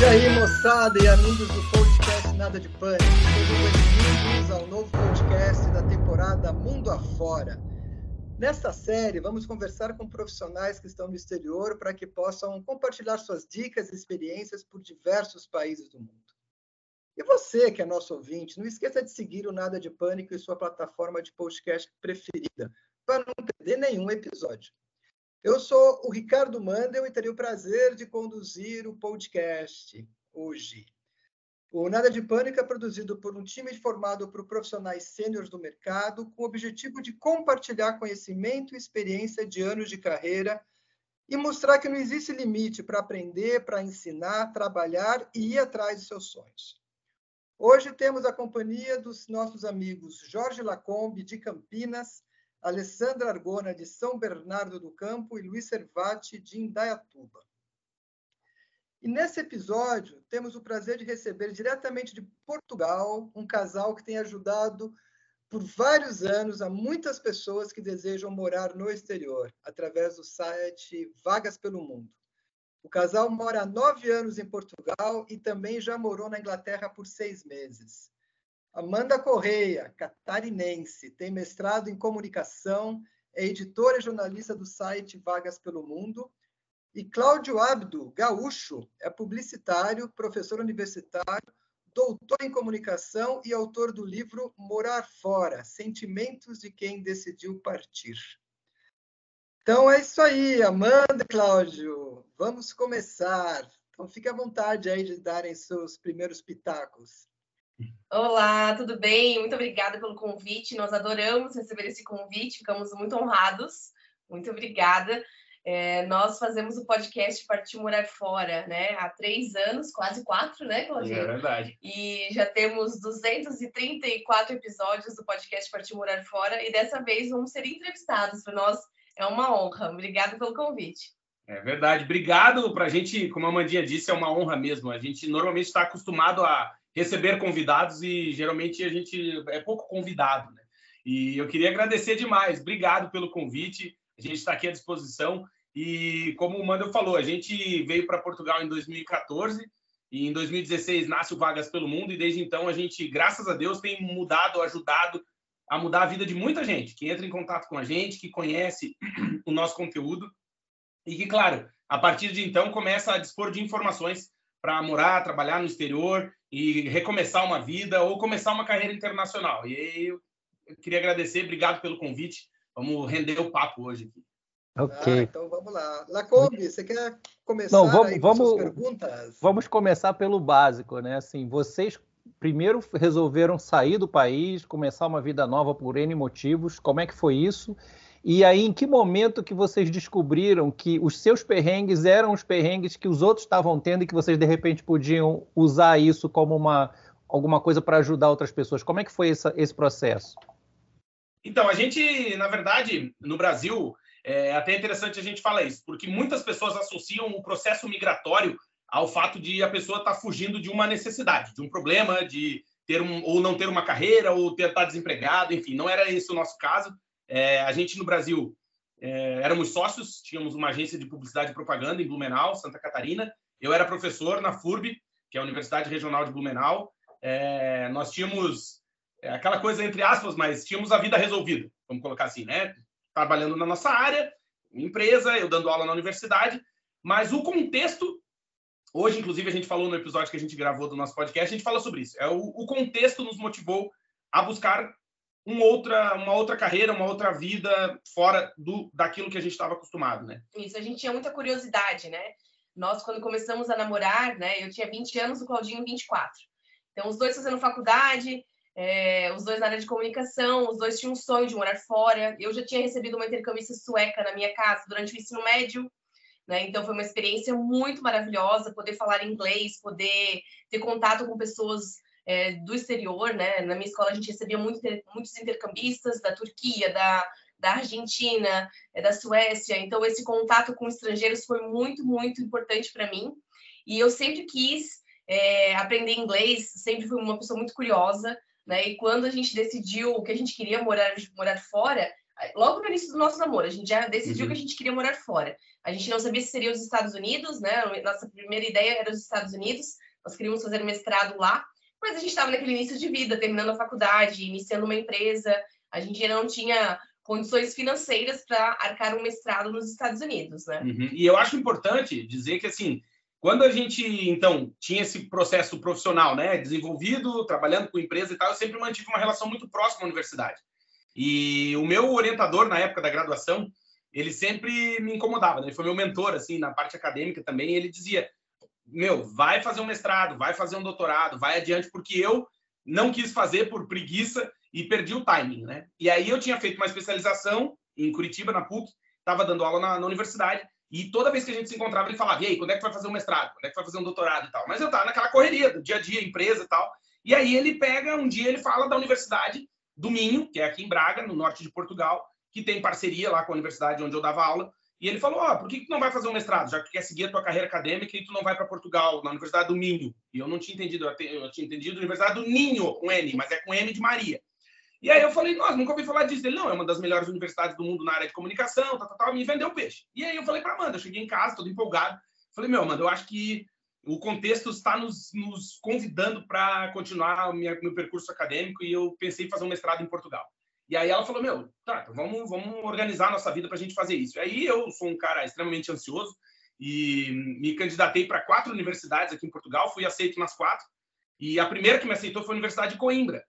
E aí, moçada e amigos do podcast Nada de Pânico, sejam bem-vindos ao novo podcast da temporada Mundo Afora. Nesta série, vamos conversar com profissionais que estão no exterior para que possam compartilhar suas dicas e experiências por diversos países do mundo. E você, que é nosso ouvinte, não esqueça de seguir o Nada de Pânico em sua plataforma de podcast preferida, para não perder nenhum episódio. Eu sou o Ricardo Mandel e terei o prazer de conduzir o podcast hoje. O Nada de Pânico é produzido por um time formado por profissionais sêniores do mercado, com o objetivo de compartilhar conhecimento e experiência de anos de carreira e mostrar que não existe limite para aprender, para ensinar, trabalhar e ir atrás de seus sonhos. Hoje temos a companhia dos nossos amigos Jorge Lacombe, de Campinas, Alessandra Argona, de São Bernardo do Campo, e Luiz Servati, de Indaiatuba. E nesse episódio, temos o prazer de receber diretamente de Portugal um casal que tem ajudado por vários anos a muitas pessoas que desejam morar no exterior, através do site Vagas pelo Mundo. O casal mora há nove anos em Portugal e também já morou na Inglaterra por seis meses. Amanda Correia, catarinense, tem mestrado em comunicação, é editora e jornalista do site Vagas pelo Mundo. E Cláudio Abdo, gaúcho, é publicitário, professor universitário, doutor em comunicação e autor do livro Morar Fora: Sentimentos de quem decidiu partir. Então é isso aí, Amanda e Cláudio. Vamos começar. Então fique à vontade aí de darem seus primeiros pitacos. Olá, tudo bem? Muito obrigada pelo convite. Nós adoramos receber esse convite, ficamos muito honrados. Muito obrigada. É, nós fazemos o podcast Partir Morar Fora, né? Há três anos, quase quatro, né, Claudinho? É verdade. E já temos 234 episódios do podcast Partir Morar Fora e dessa vez vamos ser entrevistados. Para nós é uma honra. Obrigada pelo convite. É verdade. Obrigado. Para a gente, como a Mandinha disse, é uma honra mesmo. A gente normalmente está acostumado a receber convidados e geralmente a gente é pouco convidado, né? E eu queria agradecer demais. Obrigado pelo convite. A gente está aqui à disposição. E como o Mando falou, a gente veio para Portugal em 2014 e em 2016 nasce o Vagas pelo Mundo e desde então a gente, graças a Deus, tem mudado, ajudado a mudar a vida de muita gente que entra em contato com a gente, que conhece o nosso conteúdo e que, claro, a partir de então começa a dispor de informações para morar, trabalhar no exterior e recomeçar uma vida ou começar uma carreira internacional. E aí eu queria agradecer, obrigado pelo convite. Vamos render o papo hoje aqui. Ok. Ah, então vamos lá. Lacombe, você quer começar Não, vamos, vamos, perguntas? Vamos começar pelo básico, né? Assim, vocês primeiro resolveram sair do país, começar uma vida nova por N motivos. Como é que foi isso? E aí, em que momento que vocês descobriram que os seus perrengues eram os perrengues que os outros estavam tendo e que vocês, de repente, podiam usar isso como uma, alguma coisa para ajudar outras pessoas? Como é que foi essa, esse processo? Então, a gente, na verdade, no Brasil, é até interessante a gente falar isso, porque muitas pessoas associam o processo migratório ao fato de a pessoa estar tá fugindo de uma necessidade, de um problema, de ter um, ou não ter uma carreira, ou estar tá desempregado, enfim, não era esse o nosso caso. É, a gente no Brasil é, éramos sócios, tínhamos uma agência de publicidade e propaganda em Blumenau, Santa Catarina. Eu era professor na FURB, que é a Universidade Regional de Blumenau. É, nós tínhamos é, aquela coisa entre aspas, mas tínhamos a vida resolvida, vamos colocar assim, né? Trabalhando na nossa área, empresa, eu dando aula na universidade, mas o contexto Hoje, inclusive, a gente falou no episódio que a gente gravou do nosso podcast, a gente fala sobre isso. É o, o contexto nos motivou a buscar uma outra, uma outra carreira, uma outra vida fora do daquilo que a gente estava acostumado, né? Isso, a gente tinha muita curiosidade, né? Nós, quando começamos a namorar, né? Eu tinha 20 anos, o Claudinho 24. Então, os dois fazendo faculdade, é, os dois na área de comunicação, os dois tinham um sonho de morar fora. Eu já tinha recebido uma intercambista sueca na minha casa durante o ensino médio, né? Então, foi uma experiência muito maravilhosa poder falar inglês, poder ter contato com pessoas é, do exterior, né? Na minha escola a gente recebia muito, muitos intercambistas da Turquia, da, da Argentina, é, da Suécia. Então esse contato com estrangeiros foi muito, muito importante para mim. E eu sempre quis é, aprender inglês, sempre fui uma pessoa muito curiosa, né? E quando a gente decidiu que a gente queria morar morar fora, logo no início do nosso namoro, a gente já decidiu uhum. que a gente queria morar fora. A gente não sabia se seria os Estados Unidos, né? Nossa primeira ideia era os Estados Unidos. Nós queríamos fazer mestrado lá, mas a gente estava naquele início de vida, terminando a faculdade, iniciando uma empresa. A gente não tinha condições financeiras para arcar um mestrado nos Estados Unidos, né? Uhum. E eu acho importante dizer que assim, quando a gente então tinha esse processo profissional, né, desenvolvido, trabalhando com empresa e tal, eu sempre mantive uma relação muito próxima à universidade. E o meu orientador na época da graduação, ele sempre me incomodava, né? Ele foi meu mentor assim na parte acadêmica também, ele dizia: "Meu, vai fazer um mestrado, vai fazer um doutorado, vai adiante porque eu não quis fazer por preguiça e perdi o timing, né? E aí eu tinha feito uma especialização em Curitiba, na PUC, estava dando aula na, na, universidade, e toda vez que a gente se encontrava, ele falava, e aí, quando é que vai fazer um mestrado? Quando é que vai fazer um doutorado e tal? Mas eu estava naquela correria do dia a dia, empresa e tal. E aí ele pega, um dia ele fala da Universidade do Minho, que é aqui em Braga, no norte de Portugal, que tem parceria lá com a universidade onde eu dava aula, e ele falou: Ó, oh, por que, que tu não vai fazer um mestrado? Já que quer seguir a tua carreira acadêmica e tu não vai para Portugal, na Universidade do Minho. E eu não tinha entendido, eu tinha entendido Universidade do Ninho, com N, mas é com M de Maria. E aí eu falei, nossa, nunca ouvi falar disso. Ele, não, é uma das melhores universidades do mundo na área de comunicação, tal, tal, tal, me vendeu peixe. E aí eu falei para Amanda, eu cheguei em casa, todo empolgado. Falei, meu, Amanda, eu acho que o contexto está nos, nos convidando para continuar o meu percurso acadêmico e eu pensei em fazer um mestrado em Portugal. E aí ela falou, meu, tá, então vamos, vamos organizar nossa vida para a gente fazer isso. E aí eu sou um cara extremamente ansioso e me candidatei para quatro universidades aqui em Portugal, fui aceito nas quatro. E a primeira que me aceitou foi a Universidade de Coimbra.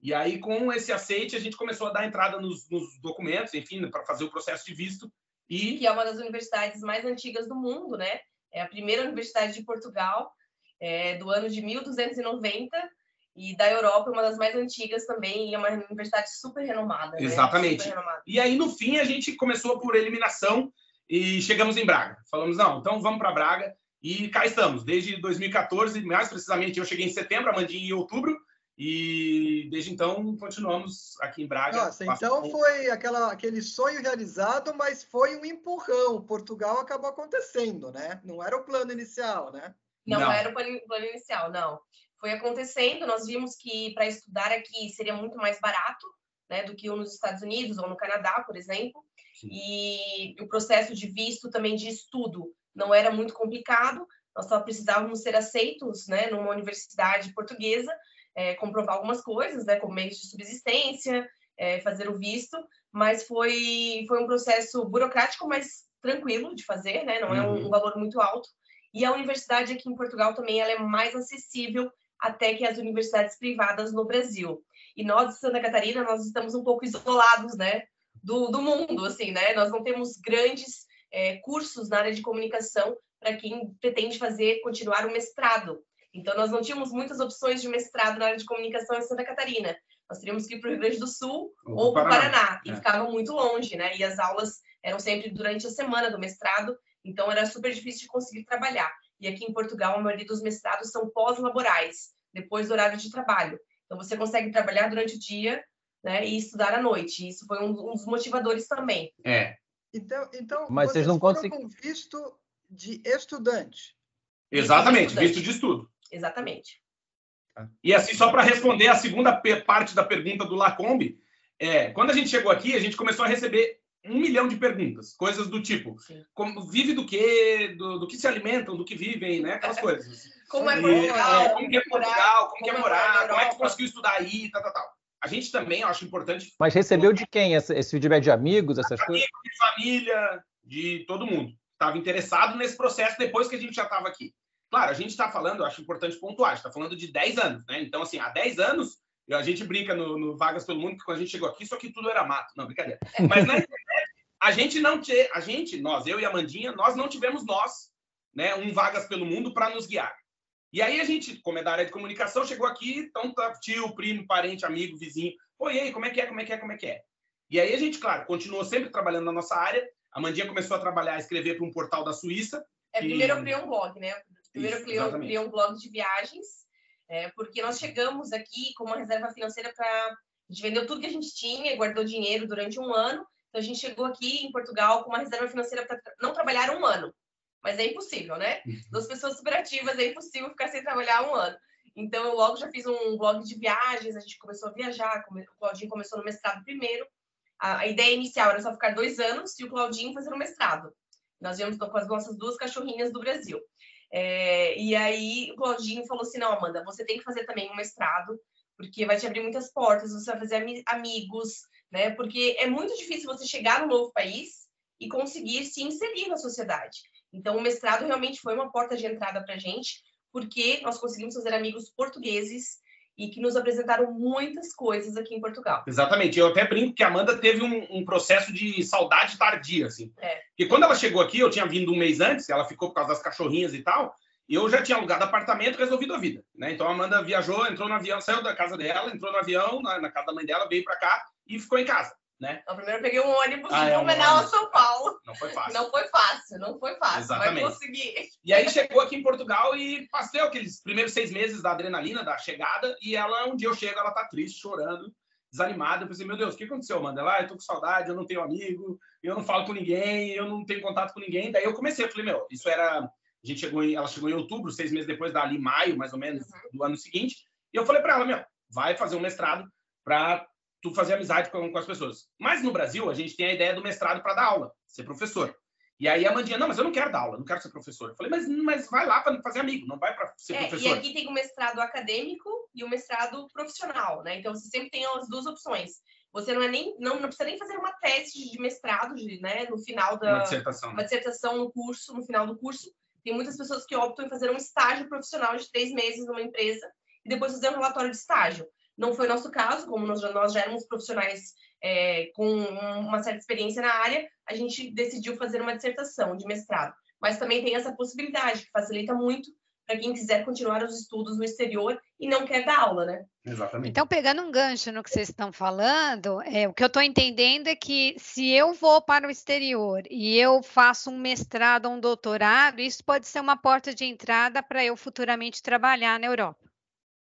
E aí, com esse aceite, a gente começou a dar entrada nos, nos documentos, enfim, para fazer o processo de visto. E... Que é uma das universidades mais antigas do mundo, né? É a primeira universidade de Portugal, é, do ano de 1290, e da Europa, uma das mais antigas também, e é uma universidade super renomada. Né? Exatamente. Super renomada. E aí, no fim, a gente começou por eliminação e chegamos em Braga. Falamos, não, então vamos para Braga. E cá estamos, desde 2014, mais precisamente, eu cheguei em setembro, a Mandinha em outubro, e desde então continuamos aqui em Braga. Nossa, então foi aquela, aquele sonho realizado, mas foi um empurrão. Portugal acabou acontecendo, né? Não era o plano inicial, né? Não, não. era o plano inicial, não. Foi acontecendo, nós vimos que para estudar aqui seria muito mais barato né, do que nos Estados Unidos ou no Canadá, por exemplo. Sim. E o processo de visto também de estudo não era muito complicado. Nós só precisávamos ser aceitos né, numa universidade portuguesa é, comprovar algumas coisas, né, como meios de subsistência, é, fazer o visto, mas foi, foi um processo burocrático, mas tranquilo de fazer, né, não é um, um valor muito alto. E a universidade aqui em Portugal também ela é mais acessível até que as universidades privadas no Brasil. E nós de Santa Catarina, nós estamos um pouco isolados, né, do, do mundo, assim, né? Nós não temos grandes é, cursos na área de comunicação para quem pretende fazer, continuar o mestrado. Então, nós não tínhamos muitas opções de mestrado na área de comunicação em Santa Catarina. Nós teríamos que ir para o Rio Grande do Sul ou, ou para o Paraná. Paraná. E é. ficava muito longe, né? E as aulas eram sempre durante a semana do mestrado, então era super difícil de conseguir trabalhar. E aqui em Portugal, a maioria dos mestrados são pós-laborais, depois do horário de trabalho. Então, você consegue trabalhar durante o dia né, e estudar à noite. Isso foi um, um dos motivadores também. É. Então, então Mas vocês, vocês não conseguem. visto de estudante. Exatamente, visto de estudo. Exatamente. E assim, só para responder a segunda parte da pergunta do Lacombe, é, quando a gente chegou aqui, a gente começou a receber um milhão de perguntas, coisas do tipo, como, vive do quê, do, do, que se alimentam, do que vivem, né? Aquelas coisas. como é Portugal, é, como que é Portugal, como, como é morar, como é que conseguiu estudar aí, tal, tal, tal. A gente também, eu acho importante... Mas recebeu de quem esse, esse feedback de amigos, essas coisas? de família, de todo mundo. Estava interessado nesse processo depois que a gente já estava aqui. Claro, a gente está falando, eu acho importante pontuar, está falando de 10 anos, né? Então, assim, há 10 anos, a gente brinca no, no, Vagas pelo Mundo que quando a gente chegou aqui, isso aqui tudo era mato. Não, brincadeira. Mas na internet, a gente não tinha, a gente, nós, eu e a Mandinha, nós não tivemos nós, né, um Vagas pelo Mundo para nos guiar. E aí a gente, como é da área de comunicação, chegou aqui, então tá tio, primo, parente, amigo, vizinho. Oi, aí, como é que é, como é que é, como é que é? E aí a gente, claro, continuou sempre trabalhando na nossa área. A Mandinha começou a trabalhar, a escrever para um portal da Suíça. É, que... primeiro eu criei um blog, né? Primeiro Isso, criou, criou um blog de viagens, é, porque nós chegamos aqui com uma reserva financeira para. A gente vendeu tudo que a gente tinha e guardou dinheiro durante um ano. Então a gente chegou aqui em Portugal com uma reserva financeira para não trabalhar um ano. Mas é impossível, né? Uhum. Duas pessoas superativas, é impossível ficar sem trabalhar um ano. Então eu logo já fiz um blog de viagens, a gente começou a viajar, o Claudinho começou no mestrado primeiro. A, a ideia inicial era só ficar dois anos e o Claudinho fazer o mestrado. Nós viemos com as nossas duas cachorrinhas do Brasil. É, e aí o Claudinho falou assim: não, Amanda, você tem que fazer também um mestrado, porque vai te abrir muitas portas, você vai fazer amigos, né? Porque é muito difícil você chegar no novo país e conseguir se inserir na sociedade. Então, o mestrado realmente foi uma porta de entrada para a gente, porque nós conseguimos fazer amigos portugueses e que nos apresentaram muitas coisas aqui em Portugal. Exatamente. Eu até brinco que a Amanda teve um, um processo de saudade tardia, assim. É. Porque quando ela chegou aqui, eu tinha vindo um mês antes, ela ficou por causa das cachorrinhas e tal, e eu já tinha alugado apartamento, resolvido a vida, né? Então a Amanda viajou, entrou no avião, saiu da casa dela, entrou no avião, na, na casa da mãe dela, veio para cá e ficou em casa né? Então, primeiro eu peguei um ônibus ah, de é, Blumenau a São Paulo. Não foi fácil. Não foi fácil, não foi fácil. Exatamente. Vai conseguir. E aí chegou aqui em Portugal e passei aqueles primeiros seis meses da adrenalina, da chegada, e ela, um dia eu chego, ela tá triste, chorando, desanimada. Eu pensei, meu Deus, o que aconteceu, Amanda? Ela, ah, eu tô com saudade, eu não tenho amigo, eu não falo com ninguém, eu não tenho contato com ninguém. Daí eu comecei, eu falei, meu, isso era... A gente chegou em, ela chegou em outubro, seis meses depois, dali maio, mais ou menos, uhum. do ano seguinte. E eu falei para ela, meu, vai fazer um mestrado para tu fazer amizade com, com, as pessoas. Mas no Brasil, a gente tem a ideia do mestrado para dar aula, ser professor. E aí a Mandinha, não, mas eu não quero dar aula, não quero ser professor. Eu falei, mas, mas vai lá para fazer amigo, não vai para ser é, professor. E aqui tem o mestrado acadêmico e o mestrado profissional, né? Então você sempre tem as duas opções. Você não é nem não, não precisa nem fazer uma tese de mestrado, de, né, no final da uma dissertação, uma dissertação no curso, no final do curso. Tem muitas pessoas que optam em fazer um estágio profissional de três meses numa empresa e depois fazer um relatório de estágio. Não foi nosso caso, como nós já, nós já éramos profissionais é, com uma certa experiência na área, a gente decidiu fazer uma dissertação de mestrado. Mas também tem essa possibilidade, que facilita muito para quem quiser continuar os estudos no exterior e não quer dar aula, né? Exatamente. Então, pegando um gancho no que vocês estão falando, é, o que eu estou entendendo é que se eu vou para o exterior e eu faço um mestrado ou um doutorado, isso pode ser uma porta de entrada para eu futuramente trabalhar na Europa.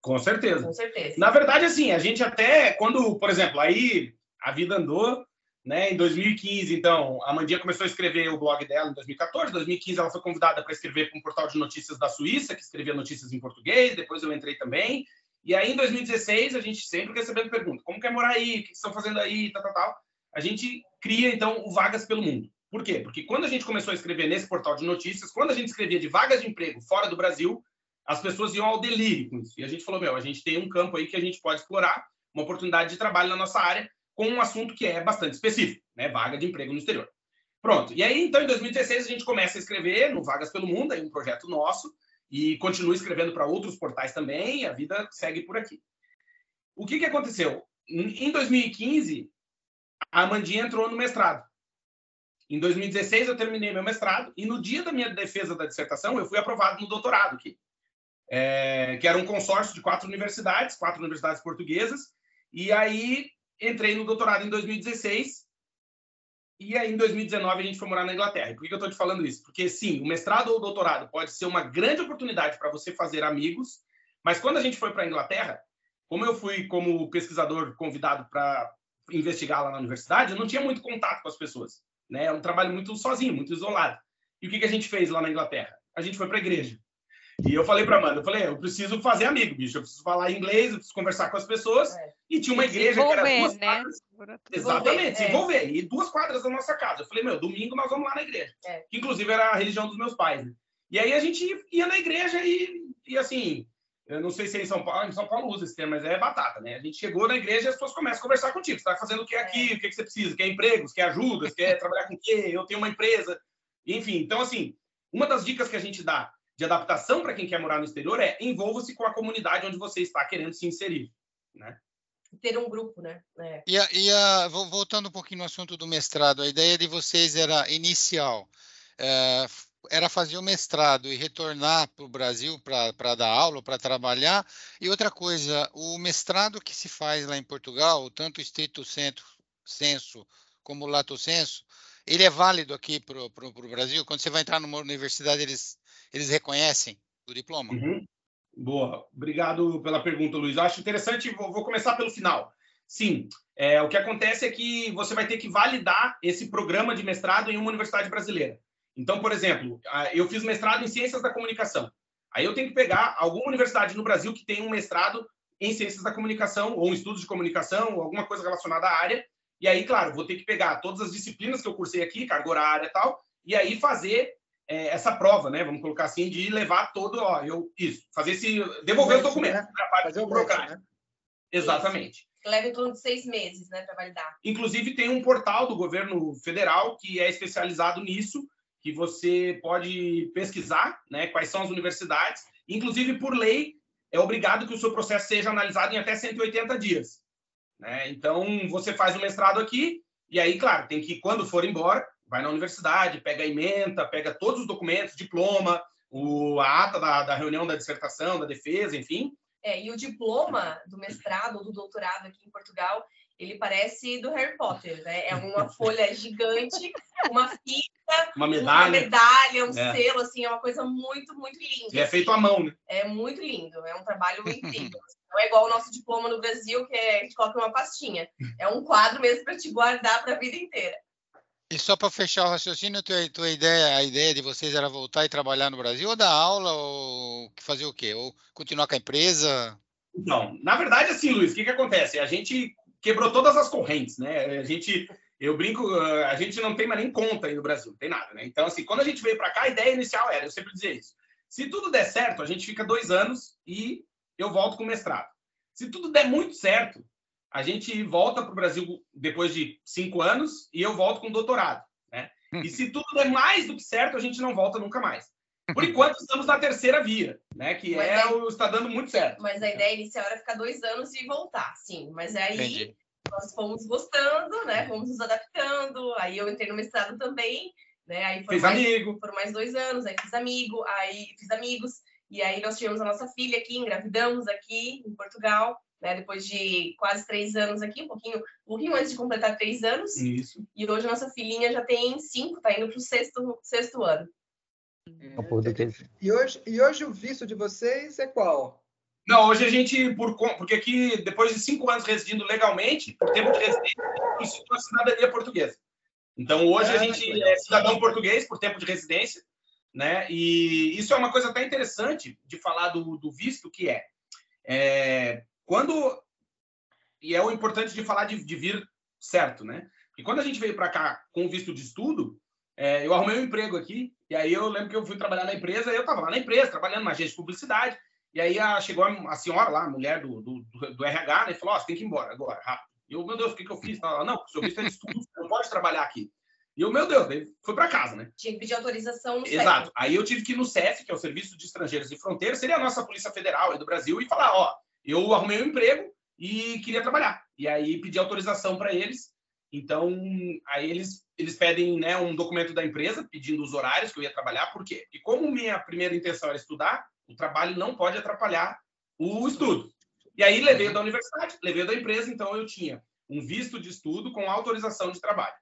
Com certeza. Com certeza. Na verdade, assim, a gente até, quando, por exemplo, aí a vida andou, né? Em 2015, então, a Mandinha começou a escrever o blog dela em 2014. Em 2015, ela foi convidada para escrever para um portal de notícias da Suíça, que escrevia notícias em português. Depois eu entrei também. E aí, em 2016, a gente sempre recebendo pergunta: como quer morar aí? O que estão fazendo aí? Tal, tal, tal. A gente cria, então, o Vagas pelo Mundo. Por quê? Porque quando a gente começou a escrever nesse portal de notícias, quando a gente escrevia de vagas de emprego fora do Brasil, as pessoas iam ao delírio com isso. E a gente falou, meu, a gente tem um campo aí que a gente pode explorar, uma oportunidade de trabalho na nossa área, com um assunto que é bastante específico, né? Vaga de emprego no exterior. Pronto. E aí, então, em 2016, a gente começa a escrever no Vagas pelo Mundo, aí um projeto nosso, e continua escrevendo para outros portais também, a vida segue por aqui. O que, que aconteceu? Em 2015, a Amandinha entrou no mestrado. Em 2016, eu terminei meu mestrado, e no dia da minha defesa da dissertação, eu fui aprovado no doutorado aqui é, que era um consórcio de quatro universidades, quatro universidades portuguesas, e aí entrei no doutorado em 2016, e aí em 2019 a gente foi morar na Inglaterra. por que, que eu estou te falando isso? Porque sim, o mestrado ou o doutorado pode ser uma grande oportunidade para você fazer amigos, mas quando a gente foi para a Inglaterra, como eu fui como pesquisador convidado para investigar lá na universidade, eu não tinha muito contato com as pessoas. Né? É um trabalho muito sozinho, muito isolado. E o que, que a gente fez lá na Inglaterra? A gente foi para a igreja. E eu falei para Amanda, eu falei, eu preciso fazer amigo, bicho, eu preciso falar inglês, eu preciso conversar com as pessoas. É. E tinha uma igreja que era duas né? quadras. Exatamente, se é. envolver. E duas quadras da nossa casa. Eu falei, meu, domingo nós vamos lá na igreja. É. Que inclusive era a religião dos meus pais. Né? E aí a gente ia na igreja e, e assim, eu não sei se é em São Paulo, em São Paulo usa esse termo, mas é batata, né? A gente chegou na igreja e as pessoas começam a conversar contigo. Você está fazendo o que aqui? É. O que, que você precisa? Quer empregos? Quer ajudas? Quer trabalhar com o quê? Eu tenho uma empresa. Enfim, então, assim, uma das dicas que a gente dá de adaptação para quem quer morar no exterior é envolva-se com a comunidade onde você está querendo se inserir, né? Ter um grupo, né? É. E, a, e a, voltando um pouquinho no assunto do mestrado, a ideia de vocês era inicial, é, era fazer o mestrado e retornar para o Brasil para dar aula, para trabalhar. E outra coisa, o mestrado que se faz lá em Portugal, tanto estrito senso como lato senso, ele é válido aqui para o Brasil? Quando você vai entrar numa universidade, eles eles reconhecem o diploma? Uhum. Boa, obrigado pela pergunta, Luiz. Acho interessante, vou, vou começar pelo final. Sim, é, o que acontece é que você vai ter que validar esse programa de mestrado em uma universidade brasileira. Então, por exemplo, eu fiz mestrado em Ciências da Comunicação. Aí eu tenho que pegar alguma universidade no Brasil que tem um mestrado em Ciências da Comunicação, ou um estudo de comunicação, ou alguma coisa relacionada à área. E aí, claro, vou ter que pegar todas as disciplinas que eu cursei aqui, carga horária e tal, e aí fazer é, essa prova, né? Vamos colocar assim, de levar todo, ó, eu isso, fazer esse, devolver os documentos, né? fazer o burocrático. Né? Exatamente. Isso. Leva em torno de seis meses, né, para validar. Inclusive tem um portal do governo federal que é especializado nisso, que você pode pesquisar, né, quais são as universidades. Inclusive por lei é obrigado que o seu processo seja analisado em até 180 dias. Né? Então você faz o mestrado aqui e aí, claro, tem que quando for embora vai na universidade, pega a ementa, pega todos os documentos, diploma, o, a ata da, da reunião da dissertação, da defesa, enfim. É, e o diploma do mestrado ou do doutorado aqui em Portugal, ele parece do Harry Potter, né? É uma folha gigante, uma fita, uma medalha, uma medalha um é. selo, assim, é uma coisa muito, muito linda. E é feito à mão, né? É muito lindo, é um trabalho incrível. Não é igual o nosso diploma no Brasil, que é, a gente coloca uma pastinha. É um quadro mesmo para te guardar para a vida inteira. E só para fechar o raciocínio, tua, tua ideia, a ideia de vocês era voltar e trabalhar no Brasil ou dar aula ou fazer o quê? Ou continuar com a empresa? Não, na verdade, assim, Luiz, o que, que acontece? A gente quebrou todas as correntes, né? A gente, eu brinco, a gente não tem mais nem conta aí no Brasil, não tem nada, né? Então, assim, quando a gente veio para cá, a ideia inicial era, eu sempre dizia isso, se tudo der certo, a gente fica dois anos e eu volto com o mestrado. Se tudo der muito certo, a gente volta para o Brasil depois de cinco anos e eu volto com doutorado. Né? E se tudo der mais do que certo, a gente não volta nunca mais. Por enquanto, estamos na terceira via, né? Que mas é o está dando muito certo. Mas a ideia inicial era ficar dois anos e voltar, sim. Mas aí Entendi. nós fomos gostando, né? Fomos nos adaptando. Aí eu entrei no mestrado também, né? Aí fiz mais, amigo. Foram mais dois anos, aí fiz amigo, aí fiz amigos. E aí nós tivemos a nossa filha aqui, engravidamos aqui em Portugal né? Depois de quase três anos aqui, um pouquinho, um pouquinho antes de completar três anos. Isso. E hoje a nossa filhinha já tem cinco, está indo para o sexto, sexto ano. É, e, hoje, e hoje o visto de vocês é qual? Não, hoje a gente, por, porque aqui, depois de cinco anos residindo legalmente, por tempo de residência, a gente a cidadania portuguesa. Então, hoje a gente é cidadão português por tempo de residência, né? E isso é uma coisa até interessante de falar do, do visto, que é, é quando e é o importante de falar de, de vir certo, né? E quando a gente veio para cá com visto de estudo, é, eu arrumei um emprego aqui e aí eu lembro que eu fui trabalhar na empresa, eu estava lá na empresa trabalhando na agência de publicidade e aí a, chegou a, a, senhora lá, a mulher do, do, do RH, né, e falou: oh, você tem que ir embora agora, rápido. E eu, meu Deus, o que, que eu fiz? Ela, não, o seu visto é de estudo, você não pode trabalhar aqui. E eu, meu Deus, daí fui para casa, né? Tinha que pedir autorização no Exato. CEF. Aí eu tive que ir no CEF, que é o Serviço de Estrangeiros e Fronteiras, seria a nossa Polícia Federal do Brasil, e falar: ó, eu arrumei um emprego e queria trabalhar. E aí pedi autorização para eles. Então, aí eles, eles pedem né, um documento da empresa pedindo os horários que eu ia trabalhar. Por quê? Porque como minha primeira intenção era estudar, o trabalho não pode atrapalhar o estudo. E aí levei da universidade, levei da empresa, então eu tinha um visto de estudo com autorização de trabalho.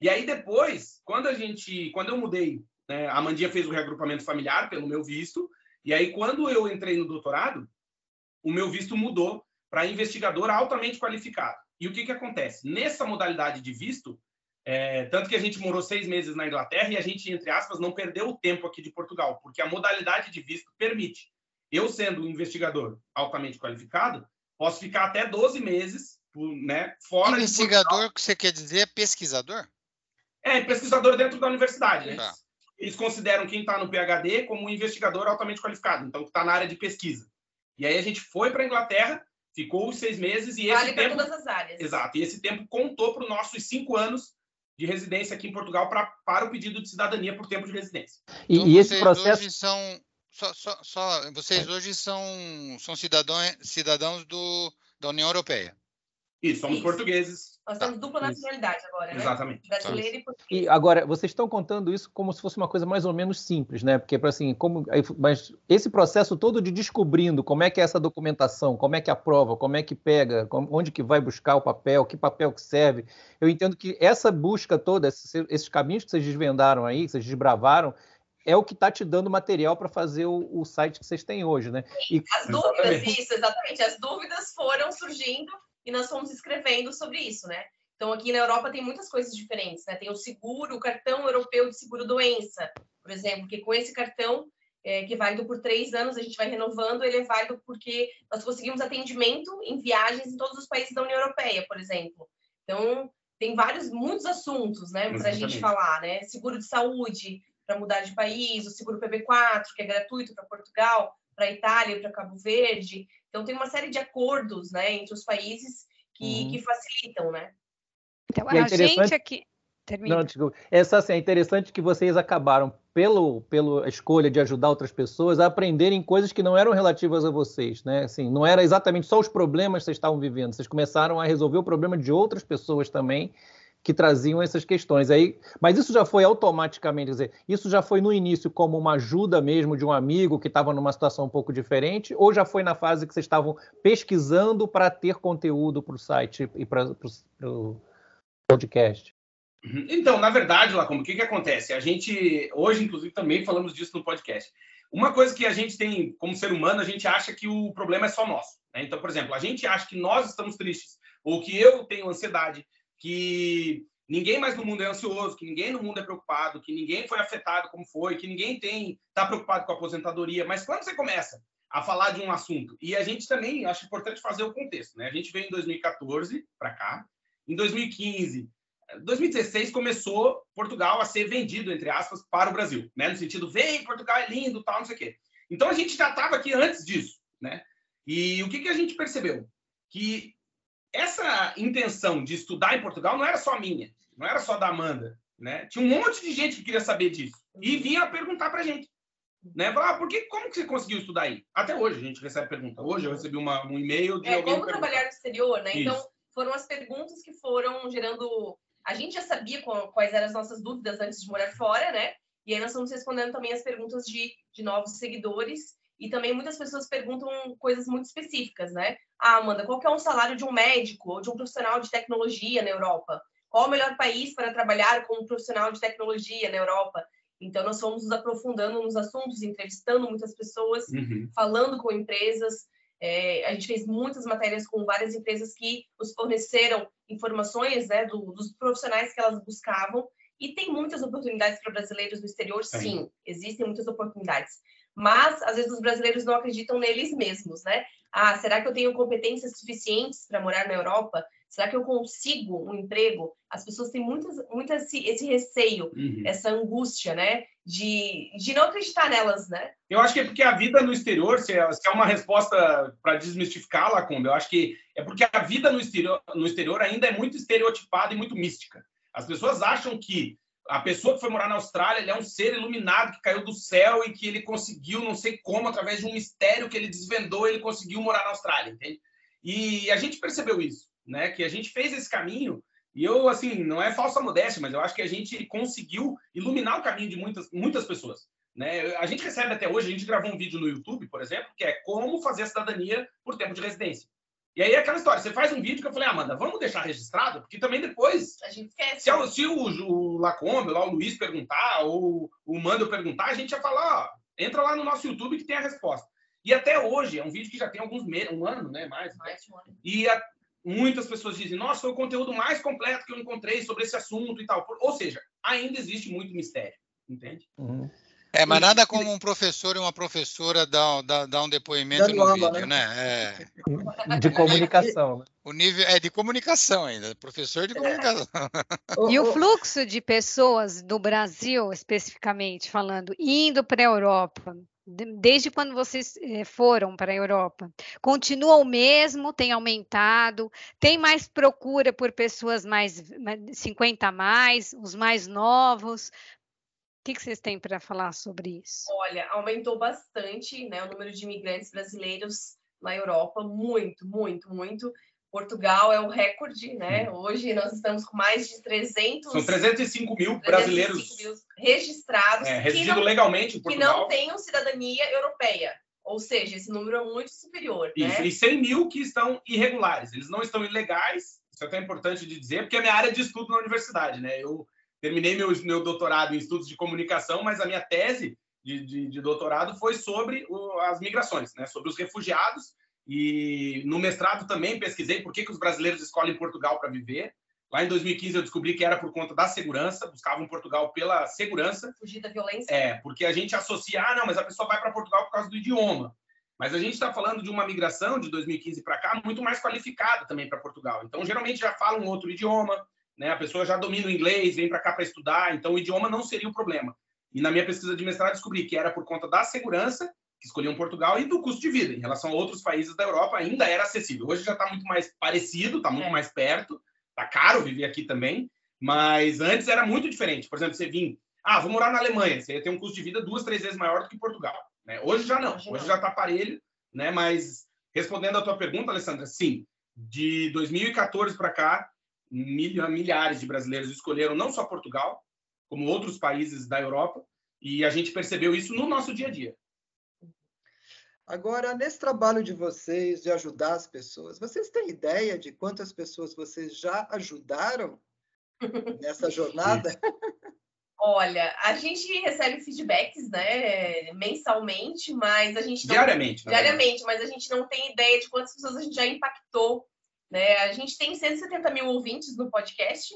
E aí depois, quando a gente, quando eu mudei, né, a Mandinha fez o reagrupamento familiar pelo meu visto, e aí quando eu entrei no doutorado, o meu visto mudou para investigador altamente qualificado. E o que, que acontece? Nessa modalidade de visto, é, tanto que a gente morou seis meses na Inglaterra e a gente, entre aspas, não perdeu o tempo aqui de Portugal, porque a modalidade de visto permite. Eu, sendo um investigador altamente qualificado, posso ficar até 12 meses né, fora Investigador, que você quer dizer, é pesquisador? É, pesquisador dentro da universidade. Né? Tá. Eles consideram quem está no PhD como um investigador altamente qualificado, então que está na área de pesquisa. E aí a gente foi para a Inglaterra Ficou os seis meses e vale esse tempo. todas as áreas. Exato. E esse tempo contou para os nossos cinco anos de residência aqui em Portugal pra, para o pedido de cidadania por tempo de residência. E, então, e esse processo. Hoje são, só, só, só, vocês hoje são, são cidadãos, cidadãos do, da União Europeia. Isso, somos Isso. portugueses. Nós temos tá. dupla nacionalidade agora, né? Exatamente. Brasileiro e português. E agora, vocês estão contando isso como se fosse uma coisa mais ou menos simples, né? Porque, assim, como, mas esse processo todo de descobrindo como é que é essa documentação, como é que aprova, como é que pega, onde que vai buscar o papel, que papel que serve, eu entendo que essa busca toda, esses, esses caminhos que vocês desvendaram aí, que vocês desbravaram, é o que está te dando material para fazer o, o, site que vocês têm hoje, né? E... As dúvidas, isso, exatamente. As dúvidas foram surgindo e nós fomos escrevendo sobre isso, né? Então, aqui na Europa tem muitas coisas diferentes, né? Tem o seguro, o cartão europeu de seguro-doença, por exemplo, que com esse cartão, é, que é válido por três anos, a gente vai renovando, ele é válido porque nós conseguimos atendimento em viagens em todos os países da União Europeia, por exemplo. Então, tem vários, muitos assuntos, né, para a gente falar, né? Seguro de saúde para mudar de país, o seguro PB4, que é gratuito para Portugal, para Itália, para Cabo Verde. Então tem uma série de acordos, né, entre os países que, uhum. que facilitam, né? Então, é a gente aqui Termina. Não, desculpa. Essa, assim, é interessante que vocês acabaram, pelo, pela escolha de ajudar outras pessoas, a aprenderem coisas que não eram relativas a vocês, né? Assim, não era exatamente só os problemas que vocês estavam vivendo, vocês começaram a resolver o problema de outras pessoas também que traziam essas questões. Aí, mas isso já foi automaticamente, quer dizer, isso já foi no início como uma ajuda mesmo de um amigo que estava numa situação um pouco diferente, ou já foi na fase que vocês estavam pesquisando para ter conteúdo para o site e para o podcast? Uhum. Então, na verdade, Lacombe, o que, que acontece? A gente, hoje, inclusive, também falamos disso no podcast. Uma coisa que a gente tem, como ser humano, a gente acha que o problema é só nosso. Né? Então, por exemplo, a gente acha que nós estamos tristes, ou que eu tenho ansiedade, que ninguém mais no mundo é ansioso, que ninguém no mundo é preocupado, que ninguém foi afetado como foi, que ninguém tem está preocupado com a aposentadoria. Mas quando você começa a falar de um assunto, e a gente também acho importante fazer o contexto, né? A gente veio em 2014 para cá, em 2015 2016 começou Portugal a ser vendido, entre aspas, para o Brasil, né? No sentido, vem, Portugal é lindo, tal, não sei o quê. Então a gente já estava aqui antes disso, né? E o que, que a gente percebeu? Que essa intenção de estudar em Portugal não era só minha, não era só da Amanda, né? Tinha um monte de gente que queria saber disso e vinha perguntar para a gente, né? Falar, ah, por que, como que você conseguiu estudar aí? Até hoje a gente recebe pergunta. Hoje eu recebi uma, um e-mail de é, alguém como trabalhar no exterior, né? Então, Isso. Então foram as perguntas que foram gerando a gente já sabia quais eram as nossas dúvidas antes de morar fora, né? E aí nós estamos respondendo também as perguntas de, de novos seguidores. E também muitas pessoas perguntam coisas muito específicas, né? Ah, Amanda, qual é um salário de um médico ou de um profissional de tecnologia na Europa? Qual o melhor país para trabalhar como profissional de tecnologia na Europa? Então, nós fomos nos aprofundando nos assuntos, entrevistando muitas pessoas, uhum. falando com empresas. É, a gente fez muitas matérias com várias empresas que nos forneceram informações né, do, dos profissionais que elas buscavam. E tem muitas oportunidades para brasileiros no exterior, sim, sim, existem muitas oportunidades. Mas, às vezes, os brasileiros não acreditam neles mesmos, né? Ah, será que eu tenho competências suficientes para morar na Europa? Será que eu consigo um emprego? As pessoas têm muitas, muitas esse, esse receio, uhum. essa angústia, né? De, de não acreditar nelas, né? Eu acho que é porque a vida no exterior, se é, se é uma resposta para desmistificar, Lacombe, eu acho que é porque a vida no exterior, no exterior ainda é muito estereotipada e muito mística. As pessoas acham que a pessoa que foi morar na Austrália ele é um ser iluminado que caiu do céu e que ele conseguiu, não sei como, através de um mistério que ele desvendou, ele conseguiu morar na Austrália, entende? E a gente percebeu isso né? Que a gente fez esse caminho e eu, assim, não é falsa modéstia, mas eu acho que a gente conseguiu iluminar o caminho de muitas, muitas pessoas. Né? A gente recebe até hoje, a gente gravou um vídeo no YouTube, por exemplo, que é como fazer a cidadania por tempo de residência. E aí é aquela história, você faz um vídeo que eu falei, ah, Amanda, vamos deixar registrado, porque também depois. A gente esquece. Se, se o, o Lacombe, lá o Luiz perguntar, ou o Mando perguntar, a gente ia falar, ó, entra lá no nosso YouTube que tem a resposta. E até hoje, é um vídeo que já tem alguns meses, um ano, né? Mais. mais um ano. E a, muitas pessoas dizem, nossa, foi o conteúdo mais completo que eu encontrei sobre esse assunto e tal. Ou seja, ainda existe muito mistério, entende? Uhum. É, mas nada como um professor e uma professora dar, dar, dar um depoimento Dando no vídeo, né? né? É. De comunicação. Né? O nível é de comunicação ainda, professor de comunicação. E o fluxo de pessoas do Brasil, especificamente falando, indo para a Europa, desde quando vocês eh, foram para a Europa? Continua o mesmo? Tem aumentado? Tem mais procura por pessoas mais 50 a mais, os mais novos? O que, que vocês têm para falar sobre isso? Olha, aumentou bastante né, o número de imigrantes brasileiros na Europa, muito, muito, muito. Portugal é o recorde, né? Hoje nós estamos com mais de 300... São 305 mil 305 brasileiros mil registrados é, residindo legalmente em Portugal. Que não tenham cidadania europeia. Ou seja, esse número é muito superior. Isso, né? e 100 mil que estão irregulares. Eles não estão ilegais, isso é até importante de dizer, porque é minha área de estudo na universidade, né? Eu terminei meu, meu doutorado em estudos de comunicação, mas a minha tese de, de, de doutorado foi sobre o, as migrações, né? Sobre os refugiados e no mestrado também pesquisei por que, que os brasileiros escolhem Portugal para viver. Lá em 2015 eu descobri que era por conta da segurança, buscavam Portugal pela segurança. Fugir da violência. É, porque a gente associa, ah, não, mas a pessoa vai para Portugal por causa do idioma. Mas a gente está falando de uma migração de 2015 para cá muito mais qualificada também para Portugal. Então, geralmente já falam outro idioma, né? A pessoa já domina o inglês, vem para cá para estudar, então o idioma não seria o problema. E na minha pesquisa de mestrado descobri que era por conta da segurança que escolhiam Portugal e do custo de vida. Em relação a outros países da Europa, ainda era acessível. Hoje já está muito mais parecido, está muito é. mais perto. Está caro viver aqui também, mas antes era muito diferente. Por exemplo, você vinha, ah, vou morar na Alemanha, você ia ter um custo de vida duas, três vezes maior do que Portugal. Né? Hoje já não, hoje já está parelho, né? Mas respondendo à tua pergunta, Alessandra, sim, de 2014 para cá, milhares de brasileiros escolheram não só Portugal, como outros países da Europa, e a gente percebeu isso no nosso dia a dia. Agora, nesse trabalho de vocês de ajudar as pessoas, vocês têm ideia de quantas pessoas vocês já ajudaram nessa jornada? Olha, a gente recebe feedbacks, né, mensalmente, mas a gente não, diariamente, diariamente, mas a gente não tem ideia de quantas pessoas a gente já impactou, né? A gente tem 170 mil ouvintes no podcast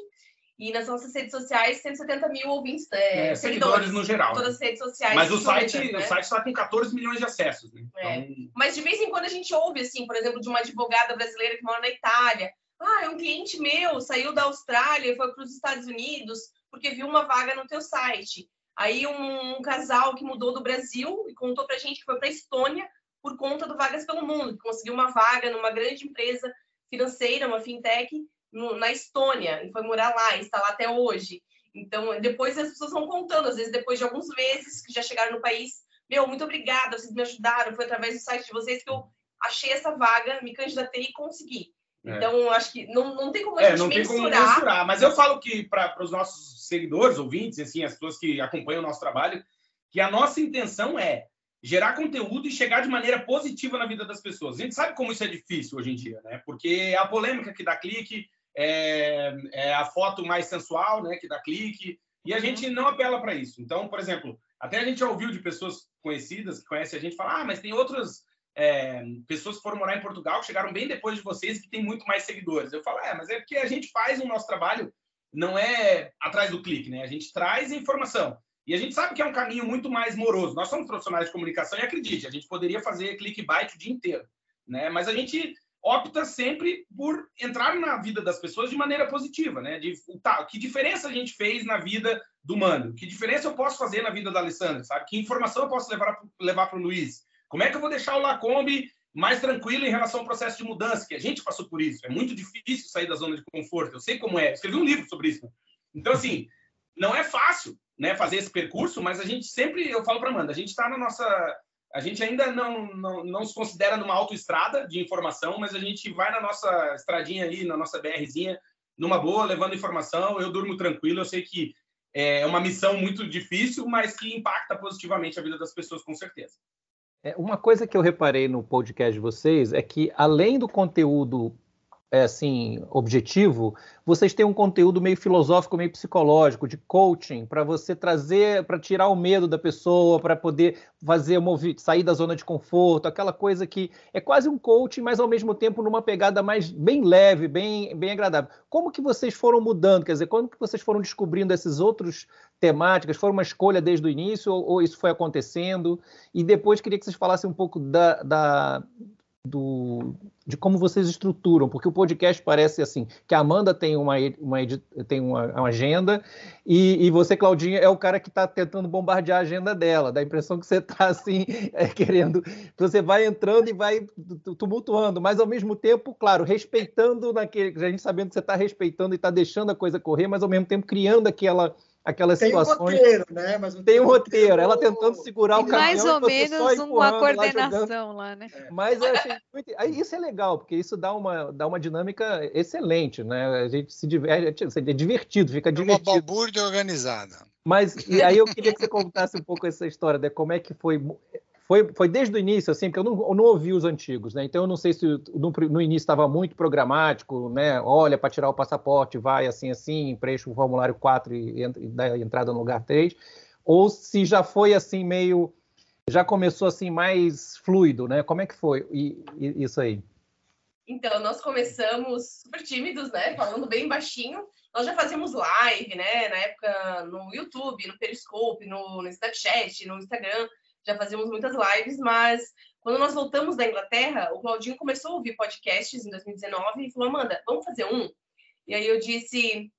e nas nossas redes sociais, 170 mil ouvintes, né? É, seguidores, no geral. Todas as redes sociais. Mas o site, né? o site está com 14 milhões de acessos. Né? É. Então... Mas de vez em quando a gente ouve, assim, por exemplo, de uma advogada brasileira que mora na Itália. Ah, um cliente meu saiu da Austrália e foi para os Estados Unidos porque viu uma vaga no teu site. Aí um, um casal que mudou do Brasil e contou para a gente que foi para a Estônia por conta do Vagas pelo Mundo, que conseguiu uma vaga numa grande empresa financeira, uma fintech, no, na Estônia, e foi morar lá, está lá até hoje. Então, depois as pessoas vão contando, às vezes depois de alguns meses que já chegaram no país, meu, muito obrigada, vocês me ajudaram, foi através do site de vocês que eu achei essa vaga, me candidatei e consegui. É. Então, acho que não, não tem como a é, gente não mensurar. Tem como mensurar. Mas eu falo que para os nossos seguidores, ouvintes, assim, as pessoas que acompanham o nosso trabalho, que a nossa intenção é gerar conteúdo e chegar de maneira positiva na vida das pessoas. A gente sabe como isso é difícil hoje em dia, né? Porque é a polêmica que dá clique, é, é a foto mais sensual, né, que dá clique, e a gente não apela para isso. Então, por exemplo, até a gente já ouviu de pessoas conhecidas que conhecem a gente falar, ah, mas tem outras é, pessoas que foram morar em Portugal que chegaram bem depois de vocês que tem muito mais seguidores. Eu falo, é, mas é porque a gente faz o nosso trabalho, não é atrás do clique, né? A gente traz informação. E a gente sabe que é um caminho muito mais moroso. Nós somos profissionais de comunicação e acredite, a gente poderia fazer clickbait o dia inteiro, né? Mas a gente opta sempre por entrar na vida das pessoas de maneira positiva, né? De, tá, que diferença a gente fez na vida do Mano? Que diferença eu posso fazer na vida da Alessandra, sabe? Que informação eu posso levar levar para o Luiz? Como é que eu vou deixar o Lacombe mais tranquilo em relação ao processo de mudança? Que a gente passou por isso. É muito difícil sair da zona de conforto. Eu sei como é. Eu escrevi um livro sobre isso. Então, assim, não é fácil, né, fazer esse percurso, mas a gente sempre, eu falo para Amanda, a gente está na nossa a gente ainda não, não, não se considera numa autoestrada de informação, mas a gente vai na nossa estradinha aí, na nossa BRzinha, numa boa, levando informação. Eu durmo tranquilo, eu sei que é uma missão muito difícil, mas que impacta positivamente a vida das pessoas, com certeza. É, uma coisa que eu reparei no podcast de vocês é que, além do conteúdo é, assim, objetivo, vocês têm um conteúdo meio filosófico, meio psicológico, de coaching, para você trazer, para tirar o medo da pessoa, para poder fazer sair da zona de conforto, aquela coisa que é quase um coaching, mas ao mesmo tempo numa pegada mais bem leve, bem, bem agradável. Como que vocês foram mudando? Quer dizer, como que vocês foram descobrindo esses outros temáticas? Foi uma escolha desde o início ou, ou isso foi acontecendo? E depois queria que vocês falassem um pouco da, da do, de como vocês estruturam, porque o podcast parece assim, que a Amanda tem uma, uma, tem uma, uma agenda e, e, você, Claudinha, é o cara que está tentando bombardear a agenda dela, dá a impressão que você está assim, é, querendo, você vai entrando e vai tumultuando, mas ao mesmo tempo, claro, respeitando naquele, a gente sabendo que você está respeitando e está deixando a coisa correr, mas ao mesmo tempo criando aquela aquelas tem situações. Tem um roteiro, né? Mas tem um roteiro, ela tentando segurar o caminhão. Mais ou menos uma coordenação lá, lá, né? É. Mas eu achei muito... isso é legal, porque isso dá uma, dá uma dinâmica excelente, né? A gente se diverte, é divertido, fica divertido. Uma balbúrdia organizada. Mas e aí eu queria que você contasse um pouco essa história, de como é que foi foi, foi desde o início, assim, porque eu não, eu não ouvi os antigos, né? Então eu não sei se no, no início estava muito programático, né? Olha, para tirar o passaporte, vai assim, assim, preenche o formulário 4 e, e dá entrada no lugar 3, ou se já foi assim, meio. Já começou assim mais fluido, né? Como é que foi e, isso aí? Então, nós começamos super tímidos, né? Falando bem baixinho. Nós já fazíamos live, né? Na época no YouTube, no Periscope, no, no Snapchat, no Instagram já fazíamos muitas lives, mas quando nós voltamos da Inglaterra, o Claudinho começou a ouvir podcasts em 2019 e falou: Amanda, vamos fazer um? E aí eu disse: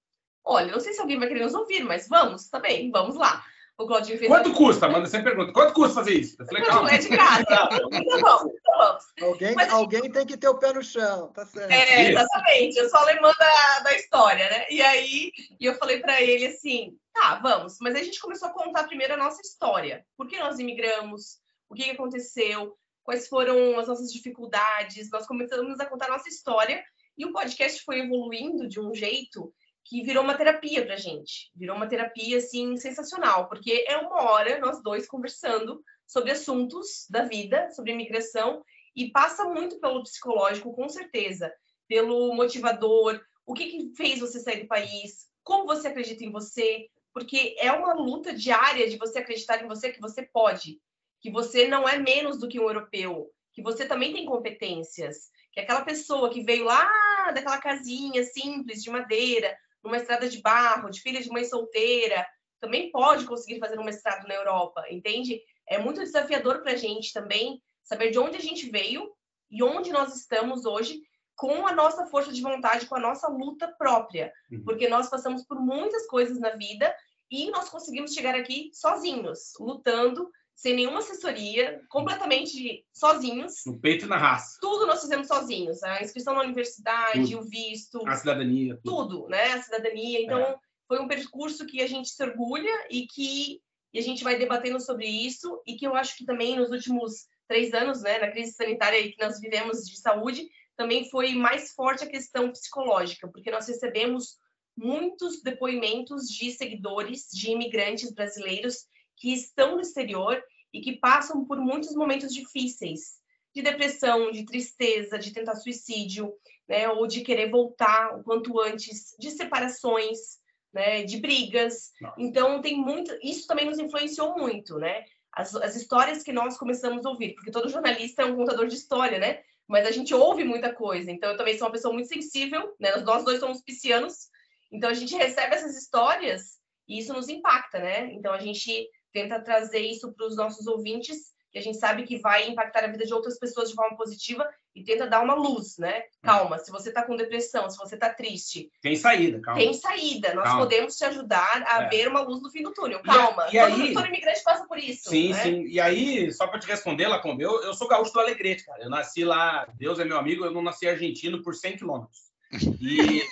Olha, não sei se alguém vai querer nos ouvir, mas vamos também, vamos lá. O Claudinho fez. Quanto custa? Manda sempre pergunta. Quanto custa fazer isso? Eu falei, calma. É de graça. então vamos, então vamos. Alguém, Mas, alguém tem que ter o pé no chão, tá certo. É, exatamente. Eu sou alemã da, da história, né? E aí e eu falei para ele assim: tá, vamos. Mas aí a gente começou a contar primeiro a nossa história. Por que nós imigramos? O que aconteceu? Quais foram as nossas dificuldades? Nós começamos a contar a nossa história e o podcast foi evoluindo de um jeito que virou uma terapia para gente. Virou uma terapia, assim, sensacional, porque é uma hora nós dois conversando sobre assuntos da vida, sobre imigração, e passa muito pelo psicológico, com certeza, pelo motivador, o que, que fez você sair do país, como você acredita em você, porque é uma luta diária de você acreditar em você que você pode, que você não é menos do que um europeu, que você também tem competências, que aquela pessoa que veio lá daquela casinha simples de madeira, numa estrada de barro, de filha de mãe solteira, também pode conseguir fazer um mestrado na Europa, entende? É muito desafiador para a gente também saber de onde a gente veio e onde nós estamos hoje com a nossa força de vontade, com a nossa luta própria, uhum. porque nós passamos por muitas coisas na vida e nós conseguimos chegar aqui sozinhos, lutando sem nenhuma assessoria, completamente sozinhos. No peito e na raça. Tudo nós fizemos sozinhos. A inscrição na universidade, tudo. o visto. A cidadania. Tudo. tudo, né? A cidadania. Então, é. foi um percurso que a gente se orgulha e que e a gente vai debatendo sobre isso e que eu acho que também nos últimos três anos, né, na crise sanitária que nós vivemos de saúde, também foi mais forte a questão psicológica, porque nós recebemos muitos depoimentos de seguidores, de imigrantes brasileiros que estão no exterior e que passam por muitos momentos difíceis, de depressão, de tristeza, de tentar suicídio, né, ou de querer voltar o quanto antes, de separações, né, de brigas. Nossa. Então tem muito, isso também nos influenciou muito, né? As, as histórias que nós começamos a ouvir, porque todo jornalista é um contador de história, né? Mas a gente ouve muita coisa. Então eu também sou uma pessoa muito sensível, né? Nós dois somos piscianos, então a gente recebe essas histórias e isso nos impacta, né? Então a gente tenta trazer isso para os nossos ouvintes, que a gente sabe que vai impactar a vida de outras pessoas de forma positiva e tenta dar uma luz, né? Calma, se você está com depressão, se você está triste. Tem saída, calma. Tem saída. Nós calma. podemos te ajudar a é. ver uma luz no fim do túnel. Calma. E, e aí... todo imigrante passa por isso. Sim, né? sim. E aí, só para te responder, Lacombe, eu, eu sou gaúcho do Alegrete, cara. Eu nasci lá, Deus é meu amigo, eu não nasci argentino por 100 quilômetros. E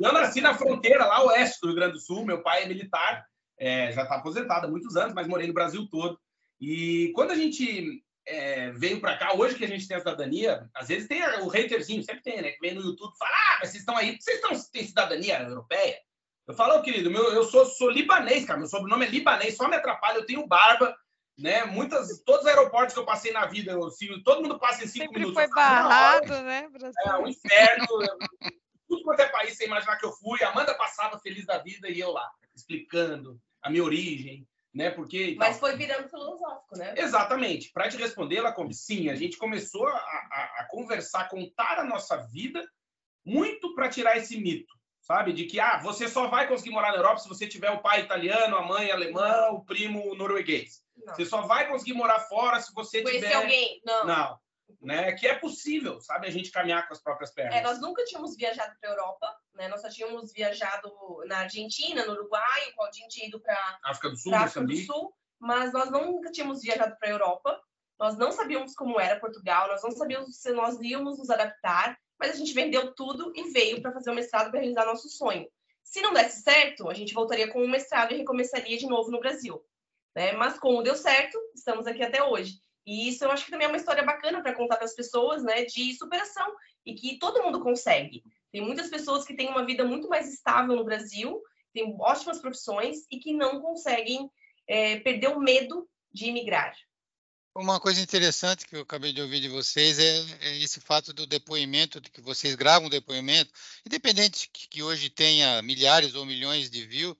eu nasci na fronteira, lá oeste do Rio Grande do Sul. Meu pai é militar é, já está aposentada há muitos anos, mas morei no Brasil todo. E quando a gente é, veio para cá, hoje que a gente tem a cidadania, às vezes tem o haterzinho, sempre tem, né? Que vem no YouTube e fala: Ah, mas vocês estão aí, vocês estão, têm cidadania europeia? Eu falo, oh, querido, meu, eu sou, sou libanês, cara, meu sobrenome é libanês, só me atrapalha, eu tenho barba, né? Muitas, todos os aeroportos que eu passei na vida, eu, se, todo mundo passa em cinco Sempre minutos. foi barrado, né? Brasil? É um inferno. tudo quanto é país, você imaginar que eu fui, Amanda passava feliz da vida e eu lá, explicando a minha origem, né? Porque mas foi virando filosófico, né? Exatamente. Para te responder, ela como sim, a gente começou a, a, a conversar, contar a nossa vida muito para tirar esse mito, sabe? De que ah, você só vai conseguir morar na Europa se você tiver o pai italiano, a mãe alemã, o primo norueguês. Não. Você só vai conseguir morar fora se você Conhecer tiver alguém. Não. Não né? Que é possível, sabe? A gente caminhar com as próprias pernas. É, nós nunca tínhamos viajado para a Europa, né? Nós só tínhamos viajado na Argentina, no Uruguai, o Claudinho tinha ido para África do Sul, África do Sul, mas nós nunca tínhamos viajado para a Europa. Nós não sabíamos como era Portugal, nós não sabíamos se nós íamos nos adaptar, mas a gente vendeu tudo e veio para fazer o mestrado para realizar nosso sonho. Se não desse certo, a gente voltaria com o mestrado e recomeçaria de novo no Brasil. Né? Mas como deu certo, estamos aqui até hoje. E isso eu acho que também é uma história bacana para contar para as pessoas, né, de superação e que todo mundo consegue. Tem muitas pessoas que têm uma vida muito mais estável no Brasil, têm ótimas profissões e que não conseguem é, perder o medo de imigrar. Uma coisa interessante que eu acabei de ouvir de vocês é, é esse fato do depoimento, de que vocês gravam depoimento, independente que hoje tenha milhares ou milhões de views,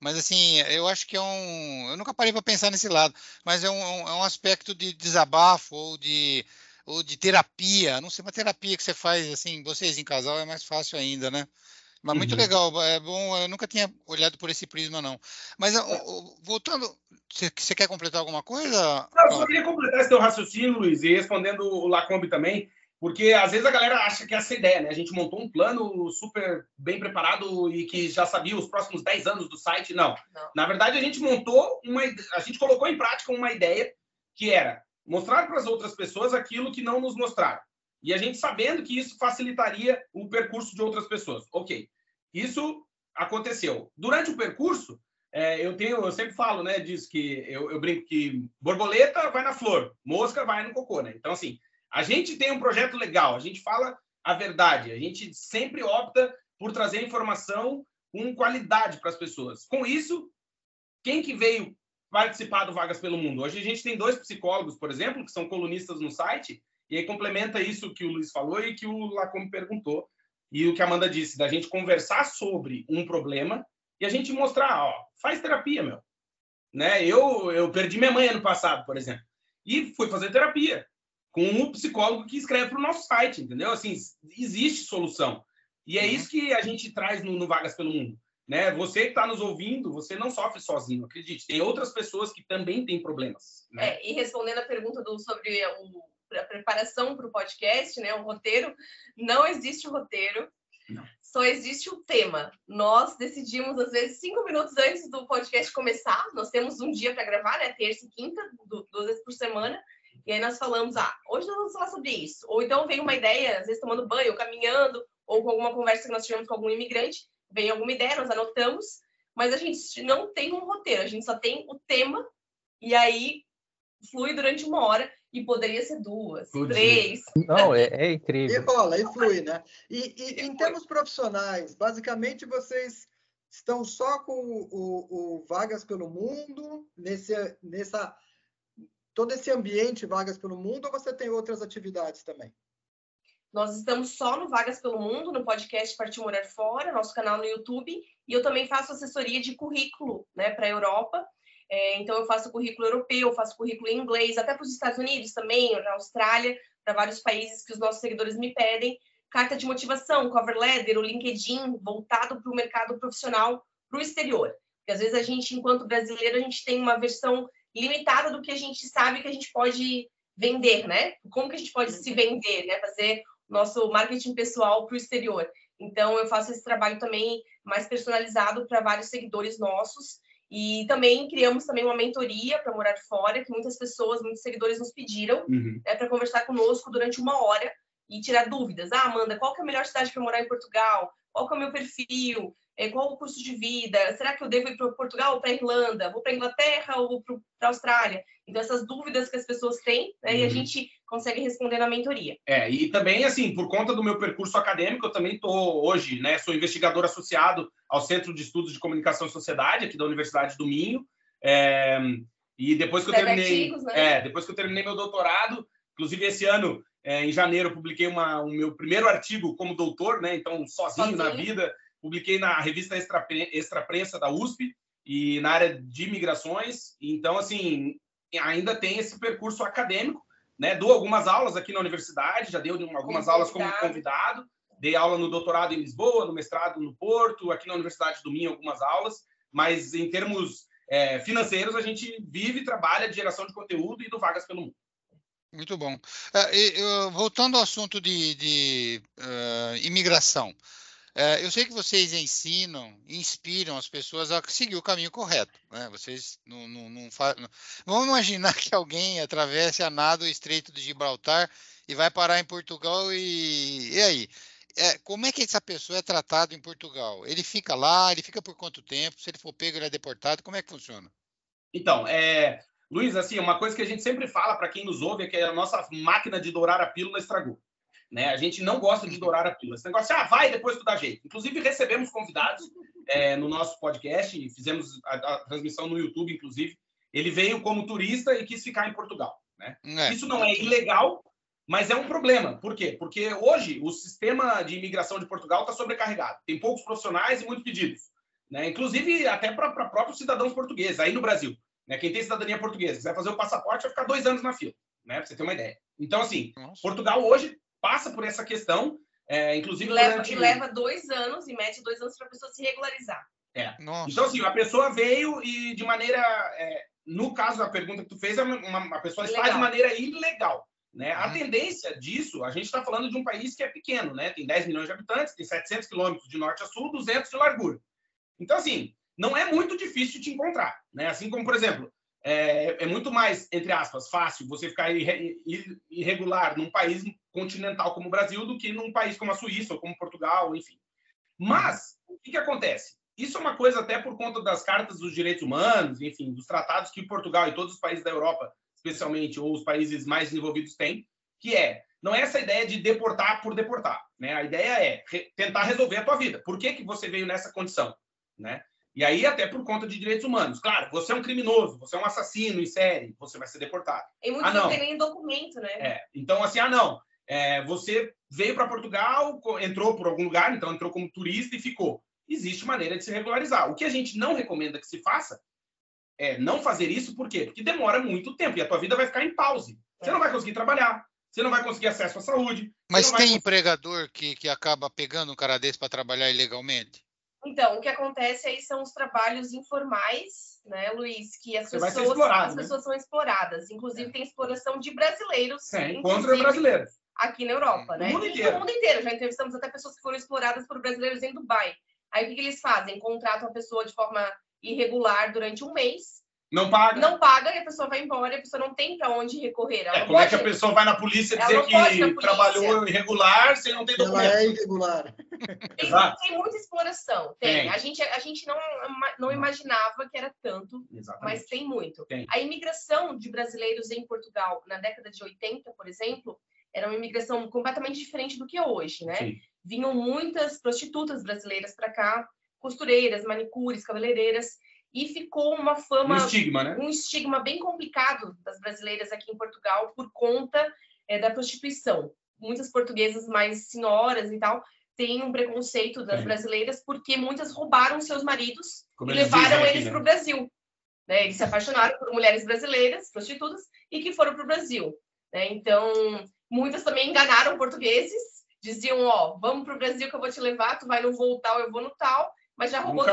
mas assim, eu acho que é um. Eu nunca parei para pensar nesse lado, mas é um, é um aspecto de desabafo ou de, ou de terapia. Não sei, uma terapia que você faz, assim, vocês em casal é mais fácil ainda, né? Mas muito uhum. legal, é bom. Eu nunca tinha olhado por esse prisma, não. Mas voltando, você, você quer completar alguma coisa? Não, eu só queria completar esse teu raciocínio, Luiz, e respondendo o Lacombe também. Porque às vezes a galera acha que é essa ideia, né? A gente montou um plano super bem preparado e que já sabia os próximos 10 anos do site. Não. Não. Na verdade, a gente montou uma. A gente colocou em prática uma ideia que era mostrar para as outras pessoas aquilo que não nos mostraram. E a gente sabendo que isso facilitaria o percurso de outras pessoas. Ok. Isso aconteceu. Durante o percurso, é, eu tenho, eu sempre falo, né, diz que eu, eu, brinco que borboleta vai na flor, mosca vai no cocô, né? Então assim, a gente tem um projeto legal, a gente fala a verdade, a gente sempre opta por trazer informação com qualidade para as pessoas. Com isso, quem que veio participar do Vagas pelo Mundo? Hoje a gente tem dois psicólogos, por exemplo, que são colunistas no site, e aí complementa isso que o Luiz falou e que o Lacombe perguntou, e o que a Amanda disse, da gente conversar sobre um problema e a gente mostrar, ó, faz terapia, meu. Né? Eu, eu perdi minha mãe ano passado, por exemplo, e fui fazer terapia com um psicólogo que escreve para o nosso site, entendeu? Assim, existe solução. E é uhum. isso que a gente traz no, no Vagas pelo Mundo. Né? Você que está nos ouvindo, você não sofre sozinho, acredite. Tem outras pessoas que também têm problemas. Né? É, e respondendo a pergunta do, sobre o, a preparação para o podcast, né, o roteiro, não existe roteiro. Não. Só existe o tema. Nós decidimos, às vezes, cinco minutos antes do podcast começar. Nós temos um dia para gravar, né? Terça e quinta, duas vezes por semana. E aí nós falamos, ah, hoje nós vamos falar sobre isso. Ou então vem uma ideia, às vezes tomando banho, ou caminhando, ou com alguma conversa que nós tivemos com algum imigrante, vem alguma ideia, nós anotamos, mas a gente não tem um roteiro, a gente só tem o tema, e aí flui durante uma hora e poderia ser duas, três. Não, é, é, incrível. E rola, e flui, né? E, e em termos profissionais, basicamente vocês estão só com o, o, o, Vagas pelo Mundo, nesse, nessa, todo esse ambiente Vagas pelo Mundo, ou você tem outras atividades também? Nós estamos só no Vagas pelo Mundo, no podcast Partiu Morar Fora, nosso canal no YouTube, e eu também faço assessoria de currículo né, para a Europa. É, então, eu faço currículo europeu, faço currículo em inglês, até para os Estados Unidos também, na Austrália, para vários países que os nossos seguidores me pedem. Carta de motivação, cover letter, o LinkedIn, voltado para o mercado profissional, para o exterior. Porque às vezes a gente, enquanto brasileiro, a gente tem uma versão limitada do que a gente sabe que a gente pode vender, né? Como que a gente pode se vender, né? Fazer nosso marketing pessoal para o exterior. Então, eu faço esse trabalho também mais personalizado para vários seguidores nossos. E também criamos também uma mentoria para morar fora, que muitas pessoas, muitos seguidores nos pediram uhum. né, para conversar conosco durante uma hora e tirar dúvidas. Ah, Amanda, qual que é a melhor cidade para morar em Portugal? Qual que é o meu perfil? É, qual o custo de vida? Será que eu devo ir para Portugal ou para Irlanda? Vou para Inglaterra ou para a Austrália? Então, essas dúvidas que as pessoas têm, né, uhum. e a uhum. gente consegue responder na mentoria. É, e também, assim, por conta do meu percurso acadêmico, eu também estou hoje, né, sou investigador associado ao Centro de Estudos de Comunicação e Sociedade, aqui da Universidade do Minho, é, e depois que eu terminei, artigos, né? é, depois que eu terminei meu doutorado, inclusive esse ano, é, em janeiro, eu publiquei uma, o meu primeiro artigo como doutor, né, então sozinho, sozinho. na vida, publiquei na revista Extra, Extra Prensa da USP, e na área de migrações, então, assim, ainda tem esse percurso acadêmico, né? Dou algumas aulas aqui na universidade, já dei algumas aulas como convidado, dei aula no doutorado em Lisboa, no mestrado no Porto, aqui na Universidade do Minho algumas aulas, mas em termos é, financeiros a gente vive e trabalha de geração de conteúdo e do Vagas pelo Mundo. Muito bom. Uh, voltando ao assunto de, de uh, imigração, é, eu sei que vocês ensinam, inspiram as pessoas a seguir o caminho correto. Né? Vocês não, não, não, não, Vamos imaginar que alguém atravesse a nado o Estreito de Gibraltar e vai parar em Portugal e. E aí? É, como é que essa pessoa é tratada em Portugal? Ele fica lá, ele fica por quanto tempo? Se ele for pego, ele é deportado? Como é que funciona? Então, é, Luiz, assim, uma coisa que a gente sempre fala para quem nos ouve é que a nossa máquina de dourar a pílula estragou. Né? A gente não gosta de dourar a pílula. Esse negócio, ah, vai, depois tu dá jeito. Inclusive, recebemos convidados é, no nosso podcast, e fizemos a, a, transmissão no YouTube, inclusive. Ele veio como turista e quis ficar em Portugal. Né? É. Isso não é ilegal, mas é um problema. Por quê? Porque hoje o sistema de imigração de Portugal está sobrecarregado. Tem poucos profissionais e muitos pedidos. Né? Inclusive, até para próprios cidadãos portugueses, aí no Brasil. Né? Quem tem cidadania portuguesa, quiser fazer o passaporte, vai ficar dois anos na fila. Né? Para você ter uma ideia. Então, assim, Nossa. Portugal hoje passa por essa questão, é, inclusive. E leva, durante... e leva dois anos, e mete dois anos para a pessoa se regularizar. É. Então, assim, a pessoa veio e de maneira. É, no caso da pergunta que tu fez, uma, uma pessoa está de maneira ilegal. Né? A uhum. tendência disso, a gente está falando de um país que é pequeno, né? tem 10 milhões de habitantes, tem 700 quilômetros de norte a sul, 200 de largura. Então, assim, não é muito difícil de encontrar. Né? Assim como, por exemplo, é, é muito mais, entre aspas, fácil você ficar irregular num país continental como o Brasil do que num país como a Suíça ou como Portugal, enfim. Mas, o que, que acontece? Isso é uma coisa até por conta das cartas dos direitos humanos, enfim, dos tratados que Portugal e todos os países da Europa especialmente, ou os países mais desenvolvidos têm, que é não é essa ideia de deportar por deportar, né? A ideia é re tentar resolver a tua vida. Por que, que você veio nessa condição, né? E aí até por conta de direitos humanos. Claro, você é um criminoso, você é um assassino em série, você vai ser deportado. E muitos ah, não. não tem nem documento, né? É. Então assim, ah não, é, você veio para Portugal, entrou por algum lugar, então entrou como turista e ficou. Existe maneira de se regularizar. O que a gente não recomenda que se faça é, não fazer isso, por quê? Porque demora muito tempo e a tua vida vai ficar em pause. Você não vai conseguir trabalhar, você não vai conseguir acesso à saúde. Mas tem conseguir... empregador que, que acaba pegando um cara desse para trabalhar ilegalmente? Então, o que acontece aí são os trabalhos informais, né, Luiz? Que as, pessoas, as né? pessoas são exploradas. Inclusive, é. tem exploração de brasileiros. É, contra brasileiros. Aqui na Europa, né? No mundo inteiro. No mundo inteiro. Já entrevistamos até pessoas que foram exploradas por brasileiros em Dubai. Aí o que, que eles fazem? Contratam a pessoa de forma irregular durante um mês. Não paga. Não paga e a pessoa vai embora e a pessoa não tem para onde recorrer. É, como pode... é que a pessoa vai na polícia dizer que trabalhou irregular se não tem documento? Ela é irregular. Tem, tem muita exploração. Tem. tem. A, gente, a gente não, não imaginava que era tanto, Exatamente. mas tem muito. Tem. A imigração de brasileiros em Portugal na década de 80, por exemplo, era uma imigração completamente diferente do que é hoje, né? Sim. Vinham muitas prostitutas brasileiras para cá, costureiras, manicures, cabeleireiras, e ficou uma fama, um estigma, né? um estigma bem complicado das brasileiras aqui em Portugal por conta é, da prostituição. Muitas portuguesas mais senhoras e tal têm um preconceito das brasileiras porque muitas roubaram seus maridos Como e levaram eles né? para o Brasil. Né? Eles se apaixonaram por mulheres brasileiras, prostitutas, e que foram para o Brasil. Né? Então, muitas também enganaram portugueses, diziam, ó, vamos para o Brasil que eu vou te levar, tu vai no voo tal, eu vou no tal, mas já roubou,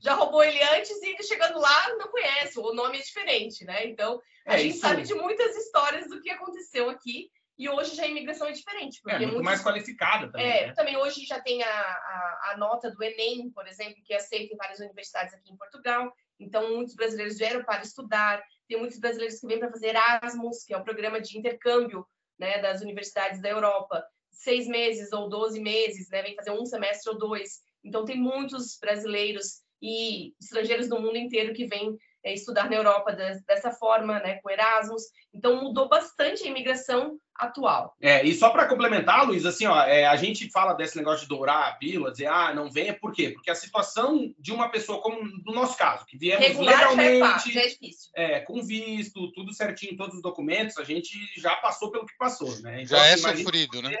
já roubou ele antes e chegando lá não conhece, o nome é diferente, né? Então, a é, gente isso... sabe de muitas histórias do que aconteceu aqui e hoje já a imigração é diferente. Porque é, muito muitos... mais qualificada também. É, né? também hoje já tem a, a, a, nota do Enem, por exemplo, que é aceita em várias universidades aqui em Portugal. Então, muitos brasileiros vieram para estudar. Tem muitos brasileiros que vêm para fazer Erasmus, que é um programa de intercâmbio né, das universidades da Europa. Seis meses ou doze meses, né, vem fazer um semestre ou dois. Então, tem muitos brasileiros e estrangeiros do mundo inteiro que vêm é, estudar na Europa dessa forma, né, com Erasmus. Então, mudou bastante a imigração atual. É, e só para complementar, Luiz, assim, ó, é, a gente fala desse negócio de dourar a pílula, dizer, ah, não venha, por quê? Porque a situação de uma pessoa, como no nosso caso, que viemos Regular legalmente, já é, fácil, já é, difícil. É, com visto, tudo certinho, todos os documentos, a gente já passou pelo que passou, né? Então, já é assim, sofrido, né?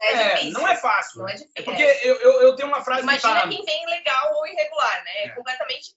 É, é não é fácil. Não é difícil. É porque eu, eu, eu, tenho uma frase Imagina que tá... quem vem legal ou irregular, né? É. completamente.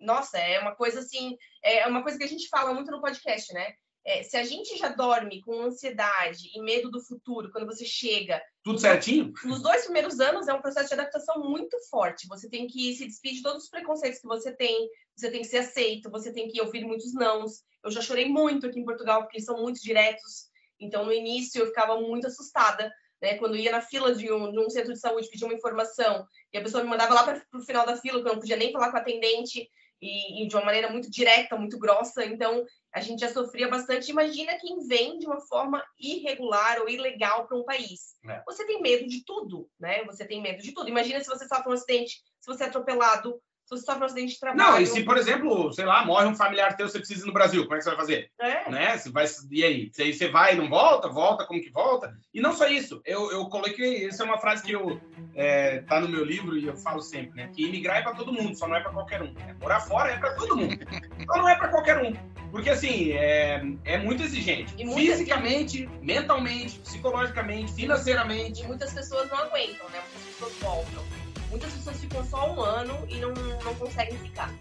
Nossa, é uma coisa assim. É uma coisa que a gente fala muito no podcast, né? É, se a gente já dorme com ansiedade e medo do futuro, quando você chega. Tudo certinho? Nos dois primeiros anos é um processo de adaptação muito forte. Você tem que se despedir de todos os preconceitos que você tem, você tem que ser aceito, você tem que ouvir muitos nãos. Eu já chorei muito aqui em Portugal, porque eles são muito diretos. Então, no início, eu ficava muito assustada né? Quando ia na fila de um, de um centro de saúde pedir uma informação e a pessoa me mandava lá para o final da fila, que eu não podia nem falar com a atendente e, e, de uma maneira muito direta, muito grossa. Então, a gente já sofria bastante. Imagina quem vem de uma forma irregular ou ilegal para um país. É. Você tem medo de tudo, né? Você tem medo de tudo. Imagina se você sofre um acidente, se você é atropelado, se você sofre um acidente de trabalho. Não, e se, por exemplo, sei lá, morre um familiar teu, você precisa ir no Brasil, como é que você vai fazer? É. Né? Você vai, e aí? Você, você vai e não volta? Volta, como que volta? E não só isso, eu, eu coloquei, essa é uma frase que eu é, tá no meu livro e eu falo sempre, né? Que imigrar é para todo mundo, só não é para qualquer um. Né? Morar fora é para todo mundo, só não é para qualquer um. Porque, assim, é, é muito exigente. E Fisicamente, mentalmente, psicologicamente, financeiramente. E muitas pessoas não aguentam, né? Muitas pessoas voltam. Muitas pessoas ficam só um ano e não, não conseguem ficar.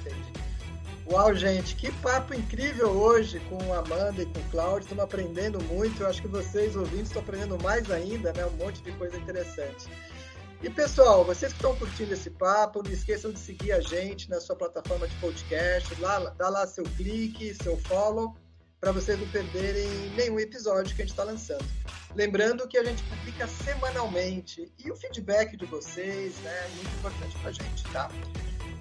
Entendi. Uau, gente, que papo incrível hoje com a Amanda e com o Cláudio. Estamos aprendendo muito. Eu acho que vocês, ouvintes, estão aprendendo mais ainda, né? Um monte de coisa interessante. E pessoal, vocês que estão curtindo esse papo, não esqueçam de seguir a gente na sua plataforma de podcast. Lá, dá lá seu clique, seu follow, para vocês não perderem nenhum episódio que a gente está lançando. Lembrando que a gente publica semanalmente e o feedback de vocês né, é muito importante para a gente, tá?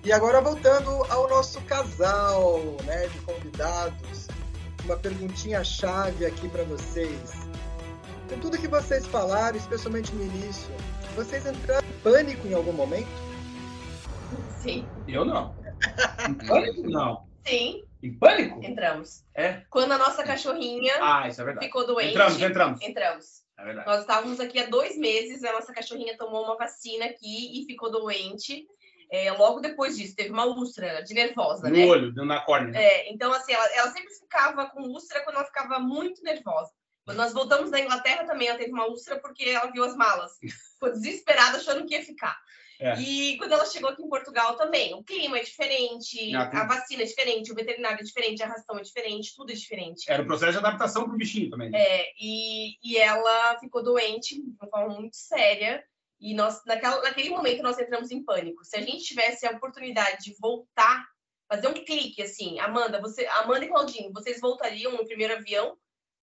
E agora voltando ao nosso casal né, de convidados, uma perguntinha chave aqui para vocês. Com tudo que vocês falaram, especialmente no início, vocês entraram em pânico em algum momento? Sim. Eu não. Pânico, não. Sim. Em pânico? Entramos. É? Quando a nossa cachorrinha ah, isso é verdade. ficou doente. Entramos, entramos. Entramos. É verdade. Nós estávamos aqui há dois meses, a nossa cachorrinha tomou uma vacina aqui e ficou doente. É, logo depois disso, teve uma úlcera de nervosa, no né? No olho, na córnea. É, então, assim, ela, ela sempre ficava com úlcera quando ela ficava muito nervosa. Quando nós voltamos da Inglaterra também, ela teve uma úlcera porque ela viu as malas. Ficou desesperada, achando que ia ficar. É. E quando ela chegou aqui em Portugal também, o clima é diferente, a vacina é diferente, o veterinário é diferente, a ração é diferente, tudo é diferente. Era o processo de adaptação para o bichinho também. É, e, e ela ficou doente de uma forma muito séria. E nós, naquela, naquele momento, nós entramos em pânico. Se a gente tivesse a oportunidade de voltar, fazer um clique assim, Amanda, você, Amanda e Claudinho, vocês voltariam no primeiro avião?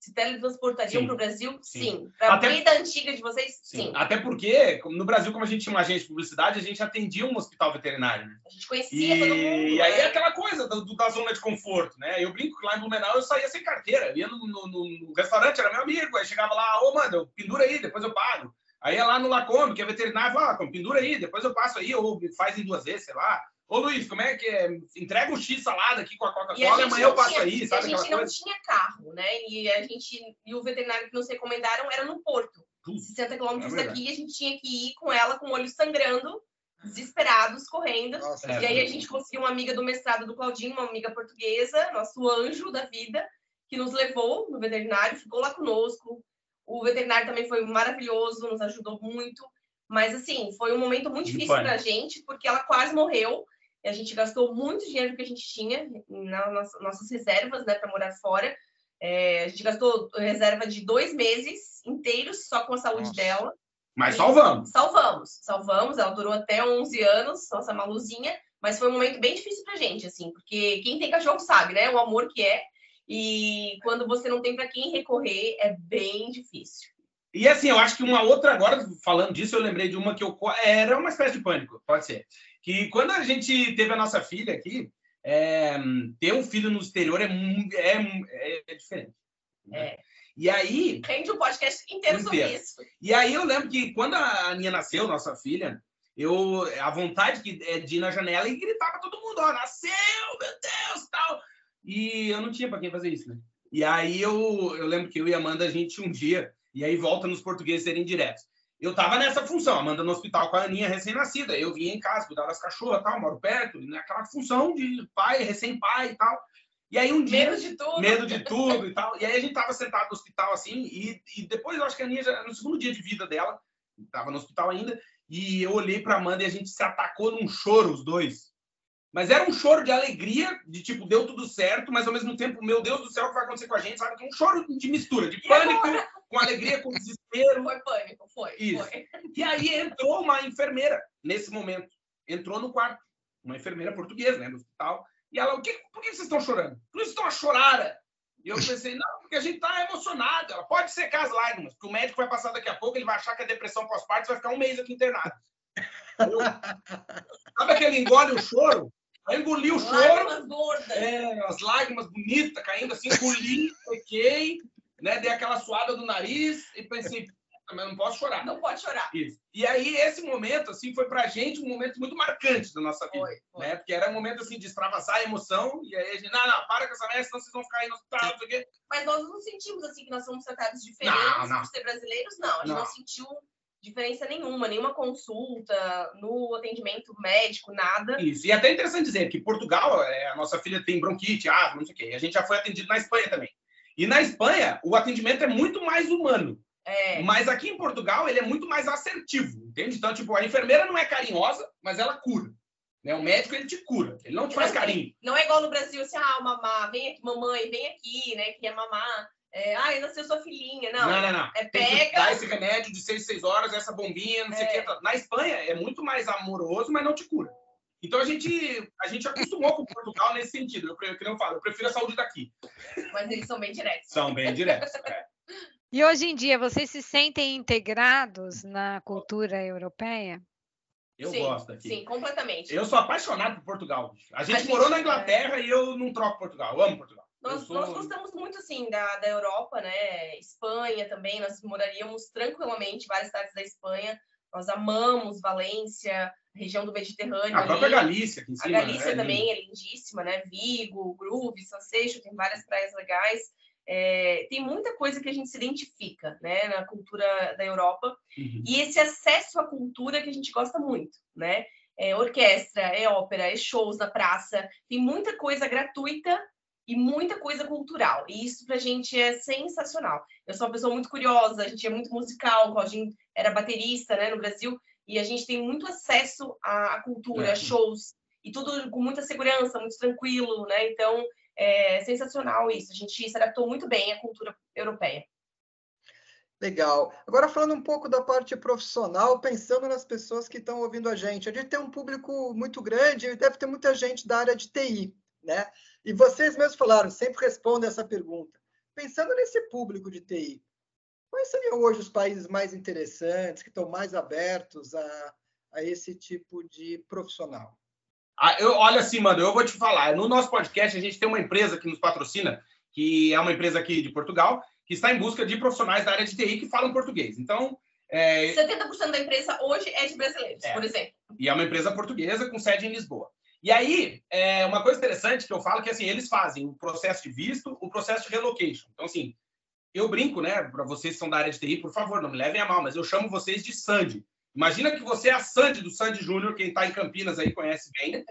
Se teletransportariam para o Brasil? Sim. sim. Para a vida antiga de vocês? Sim. sim. Até porque, no Brasil, como a gente tinha uma agência de publicidade, a gente atendia um hospital veterinário. Né? A gente conhecia e... todo mundo. E aí é aquela coisa do, do, da zona de conforto, né? Eu brinco que lá em Blumenau eu saía sem carteira. Eu ia no, no, no, restaurante, era meu amigo. Aí chegava lá, ô, oh, mano, pendura aí, depois eu pago. Aí ia lá no Lacombe, que é veterinário, fala, ah, pendura aí, depois eu passo aí, ou faz em duas vezes, sei lá. Ô Luiz, como é que é? Entrega o X salada aqui com a Coca-Cola, amanhã eu passo aí, sabe? A gente não coisa? tinha carro, né? E a gente e o veterinário que nos recomendaram era no Porto, Puxa, 60 quilômetros é daqui, e a gente tinha que ir com ela com o olho sangrando, desesperados, correndo. Nossa, e é, aí a gente conseguiu uma amiga do mestrado do Claudinho, uma amiga portuguesa, nosso anjo da vida, que nos levou no veterinário, ficou lá conosco. O veterinário também foi maravilhoso, nos ajudou muito. Mas, assim, foi um momento muito difícil para a gente, porque ela quase morreu. A gente gastou muito dinheiro que a gente tinha nas nossas reservas, né, para morar fora. É, a gente gastou reserva de dois meses inteiros só com a saúde Nossa. dela. Mas salvamos. Salvamos, salvamos. Ela durou até 11 anos, nossa maluzinha. Mas foi um momento bem difícil pra gente, assim, porque quem tem cachorro sabe, né? O amor que é. E quando você não tem para quem recorrer, é bem difícil. E assim, eu acho que uma outra, agora falando disso, eu lembrei de uma que eu. Era uma espécie de pânico, pode ser que quando a gente teve a nossa filha aqui, é, ter um filho no exterior é, é, é diferente. Né? É. E aí. Rende um podcast inteiro, inteiro sobre isso. E aí eu lembro que quando a Aninha nasceu, nossa filha, eu a vontade que é de ir na janela e gritar para todo mundo, ó, nasceu, meu Deus, tal. E eu não tinha para quem fazer isso, né? E aí eu, eu lembro que eu e a Amanda a gente um dia e aí volta nos portugueses serem diretos eu estava nessa função, Amanda no hospital com a Aninha recém-nascida. Eu vinha em casa, cuidar das cachorras, tal, moro perto, naquela função de pai, recém-pai e tal. E aí um dia. Medo de tudo. Medo de tudo e tal. E aí a gente tava sentado no hospital assim, e, e depois eu acho que a Aninha, já, no segundo dia de vida dela, tava no hospital ainda, e eu olhei para Amanda e a gente se atacou num choro, os dois. Mas era um choro de alegria, de tipo, deu tudo certo, mas ao mesmo tempo, meu Deus do céu, o que vai acontecer com a gente? Sabe? Um choro de mistura, de pânico, com alegria, com desespero. Foi pânico, foi. Isso. Foi. E aí entrou uma enfermeira nesse momento. Entrou no quarto. Uma enfermeira portuguesa, né, no hospital. E ela, o que, por que vocês estão chorando? Por que vocês estão a chorar? E eu pensei, não, porque a gente tá emocionado. Ela pode secar as lágrimas, porque o médico vai passar daqui a pouco, ele vai achar que a depressão pós-parto vai ficar um mês aqui internado. Eu, sabe aquele engole o choro? Aí engoli o choro. Lágrimas gordas. É, as lágrimas bonitas caindo assim, engoli, peguei, né? Dei aquela suada do nariz e pensei, mas não posso chorar. Não pode chorar. Isso. E aí, esse momento, assim, foi pra gente um momento muito marcante da nossa vida. Foi, foi. Né? Porque era um momento, assim, de extravasar a emoção. E aí a gente, não, não, para com essa merda, senão vocês vão ficar aí no hospital, não sei o quê. Mas nós não sentimos, assim, que nós somos tratados diferentes não, não. por ser brasileiros, não. A gente não, não sentiu diferença nenhuma, nenhuma consulta no atendimento médico, nada. Isso. E é até interessante dizer que Portugal, é, a nossa filha tem bronquite, asma, não sei o quê. E a gente já foi atendido na Espanha também. E na Espanha, o atendimento é muito mais humano. É. Mas aqui em Portugal, ele é muito mais assertivo, entende? Então, tipo, a enfermeira não é carinhosa, mas ela cura. Né? O médico, ele te cura. Ele não te faz carinho. Não é igual no Brasil, assim, ah, mamar, vem aqui, mamãe, vem aqui, né? Que é mamar. É, ah, nasceu sua filhinha. Não, não, não. não. É Tem pega... que dar esse remédio de 6 6 horas, essa bombinha, não sei o é. que. Na Espanha é muito mais amoroso, mas não te cura. Então a gente, a gente acostumou com Portugal nesse sentido. Eu, eu, eu, falo, eu prefiro a saúde daqui. Mas eles são bem diretos. São bem diretos. É. E hoje em dia, vocês se sentem integrados na cultura europeia? Eu sim, gosto aqui. Sim, completamente. Eu sou apaixonado por Portugal. A gente, a morou na Inglaterra é... e eu não troco Portugal. Eu amo Portugal. Nós, sou... nós gostamos muito, assim, da, da Europa, né? Espanha também. Nós moraríamos tranquilamente em várias cidades da Espanha. Nós amamos Valência, região do Mediterrâneo. A própria Galícia, aqui em cima, A Galícia né? também é lindíssima, né? Vigo, Groove, Sansejo, tem várias praias legais. É, tem muita coisa que a gente se identifica né, na cultura da Europa uhum. e esse acesso à cultura que a gente gosta muito, né? É orquestra, é ópera, é shows na praça, tem muita coisa gratuita e muita coisa cultural. E isso pra gente é sensacional. Eu sou uma pessoa muito curiosa, a gente é muito musical, o Claudinho era baterista né, no Brasil, e a gente tem muito acesso à cultura, é. a shows, e tudo com muita segurança, muito tranquilo, né? Então, é sensacional isso. A gente se adaptou muito bem à cultura europeia. Legal. Agora falando um pouco da parte profissional, pensando nas pessoas que estão ouvindo a gente. A gente tem um público muito grande e deve ter muita gente da área de TI, né? E vocês mesmos falaram, sempre respondem essa pergunta. Pensando nesse público de TI, quais seriam hoje os países mais interessantes, que estão mais abertos a, a esse tipo de profissional? Ah, eu, olha assim, mano, eu vou te falar. No nosso podcast, a gente tem uma empresa que nos patrocina, que é uma empresa aqui de Portugal, que está em busca de profissionais da área de TI que falam português. Então. É... 70% da empresa hoje é de brasileiros, é. por exemplo. E é uma empresa portuguesa com sede em Lisboa. E aí, é uma coisa interessante que eu falo que assim, eles fazem o processo de visto, o processo de relocation. Então, assim, eu brinco, né, para vocês que são da área de TI, por favor, não me levem a mal, mas eu chamo vocês de Sandy. Imagina que você é a Sandy do Sandy Júnior, quem está em Campinas aí conhece bem.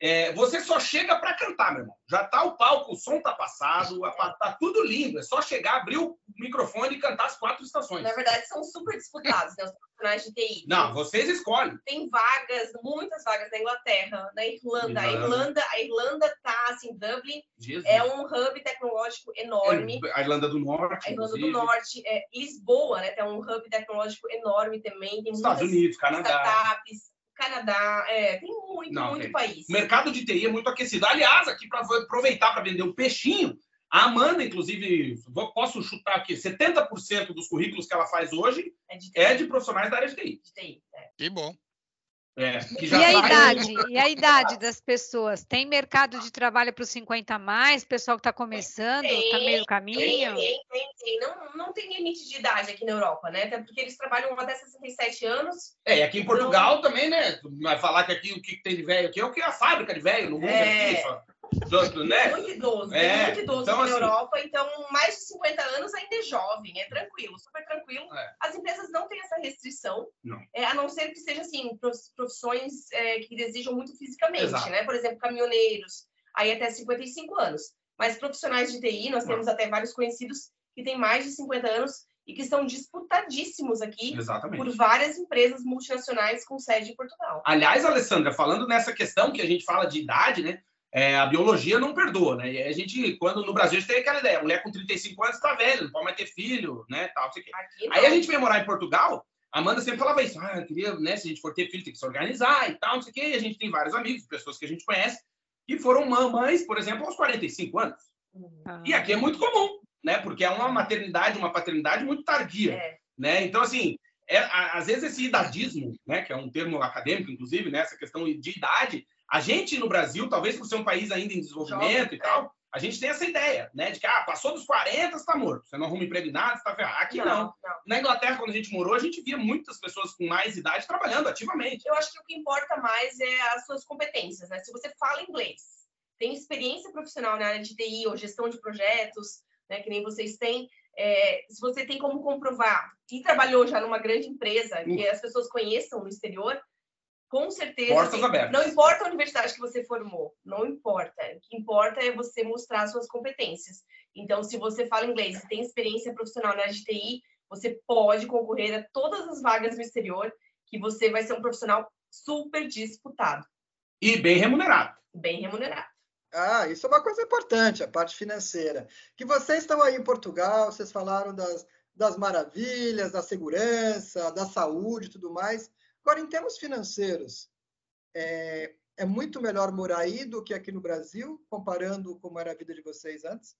É, você só chega para cantar, meu irmão. Já tá o palco, o som tá passado, tá tudo lindo. É só chegar, abrir o microfone e cantar as quatro estações. Na verdade, são super disputados, né? Profissionais de TI. Não, vocês escolhem. Tem vagas, muitas vagas na Inglaterra, na Irlanda. A Irlanda, a Irlanda tá assim, Dublin Jesus. é um hub tecnológico enorme. É, a Irlanda do Norte. A Irlanda inclusive. do Norte, é, Lisboa, né? Tem um hub tecnológico enorme também. Tem Estados Unidos, Canadá. Startups. Canadá, é, tem muito, Não, muito tem. país. O mercado de TI é muito aquecido. Aliás, aqui para aproveitar para vender o um peixinho, a Amanda, inclusive, posso chutar aqui, 70% dos currículos que ela faz hoje é de, é de profissionais da área de TI. De TI é. Que bom. É, e a idade? E a idade das pessoas? Tem mercado de trabalho para os 50 a mais? Pessoal que está começando, está meio caminho? Tem, tem, tem. Não, não tem limite de idade aqui na Europa, né? Até porque eles trabalham até 67 anos. É, e aqui em então Portugal então... também, né? Vai falar que aqui o que tem de velho aqui é o que é a fábrica de velho no mundo é... aqui, só. Do, né? Muito idoso, é. muito idoso então, na assim, Europa, então mais de 50 anos ainda é jovem, é tranquilo, super tranquilo. É. As empresas não têm essa restrição, não. É, a não ser que seja assim, profissões é, que exijam muito fisicamente, Exato. né? Por exemplo, caminhoneiros, aí até 55 anos. Mas profissionais de TI, nós temos até vários conhecidos que têm mais de 50 anos e que estão disputadíssimos aqui Exatamente. por várias empresas multinacionais com sede em Portugal. Aliás, Alessandra, falando nessa questão que a gente fala de idade, né? É, a biologia não perdoa, né? E a gente, quando no Brasil, a gente tem aquela ideia, mulher com 35 anos está velha, não pode mais ter filho, né? Tal, sei Aí a gente veio morar em Portugal, a Amanda sempre falava isso, ah, eu queria, né, se a gente for ter filho, tem que se organizar e tal, não sei o quê. E a gente tem vários amigos, pessoas que a gente conhece, que foram mamães, por exemplo, aos 45 anos. Ah. E aqui é muito comum, né? Porque é uma maternidade, uma paternidade muito tardia, é. né? Então, assim, é, às vezes esse idadismo, né, que é um termo acadêmico, inclusive, né, essa questão de idade, a gente no Brasil, talvez por ser um país ainda em desenvolvimento e tal, é. a gente tem essa ideia, né? De que, ah, passou dos 40, está morto. Você não arruma emprego em nada, está ferrado. Aqui não, não. não, Na Inglaterra, quando a gente morou, a gente via muitas pessoas com mais idade trabalhando ativamente. Eu acho que o que importa mais é as suas competências, né? Se você fala inglês, tem experiência profissional na área de TI ou gestão de projetos, né? Que nem vocês têm, é, se você tem como comprovar e trabalhou já numa grande empresa que as pessoas conheçam no exterior, com certeza. Portas assim, abertas. Não importa a universidade que você formou, não importa. O que importa é você mostrar suas competências. Então, se você fala inglês e tem experiência profissional na área de TI, você pode concorrer a todas as vagas no exterior, que você vai ser um profissional super disputado. E bem remunerado. Bem remunerado. Ah, isso é uma coisa importante, a parte financeira. Que vocês estão aí em Portugal, vocês falaram das, das maravilhas, da segurança, da saúde e tudo mais. Agora, em termos financeiros, é, é muito melhor morar aí do que aqui no Brasil, comparando como era a vida de vocês antes?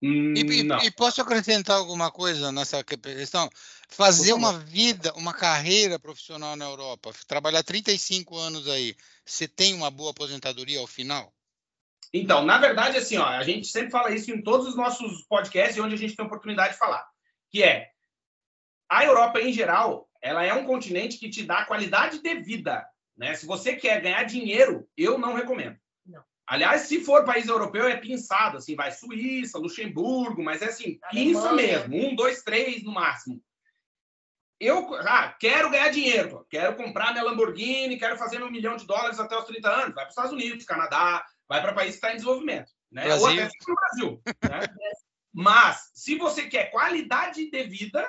Hum, e, e, e, posso acrescentar alguma coisa nessa questão? Fazer uma vida, uma carreira profissional na Europa, trabalhar 35 anos aí, você tem uma boa aposentadoria ao final? Então, na verdade, assim, ó, a gente sempre fala isso em todos os nossos podcasts, onde a gente tem oportunidade de falar, que é a Europa em geral, ela é um continente que te dá qualidade de vida, né? Se você quer ganhar dinheiro, eu não recomendo. Aliás, se for país europeu, é pinçado, assim, vai Suíça, Luxemburgo, mas é assim, pinça mesmo, um, dois, três no máximo. Eu ah, quero ganhar dinheiro, quero comprar minha Lamborghini, quero fazer meu milhão de dólares até os 30 anos, vai para os Estados Unidos, Canadá, vai para país que está em desenvolvimento, né? Brasil. Ou até no Brasil. Né? mas, se você quer qualidade de vida,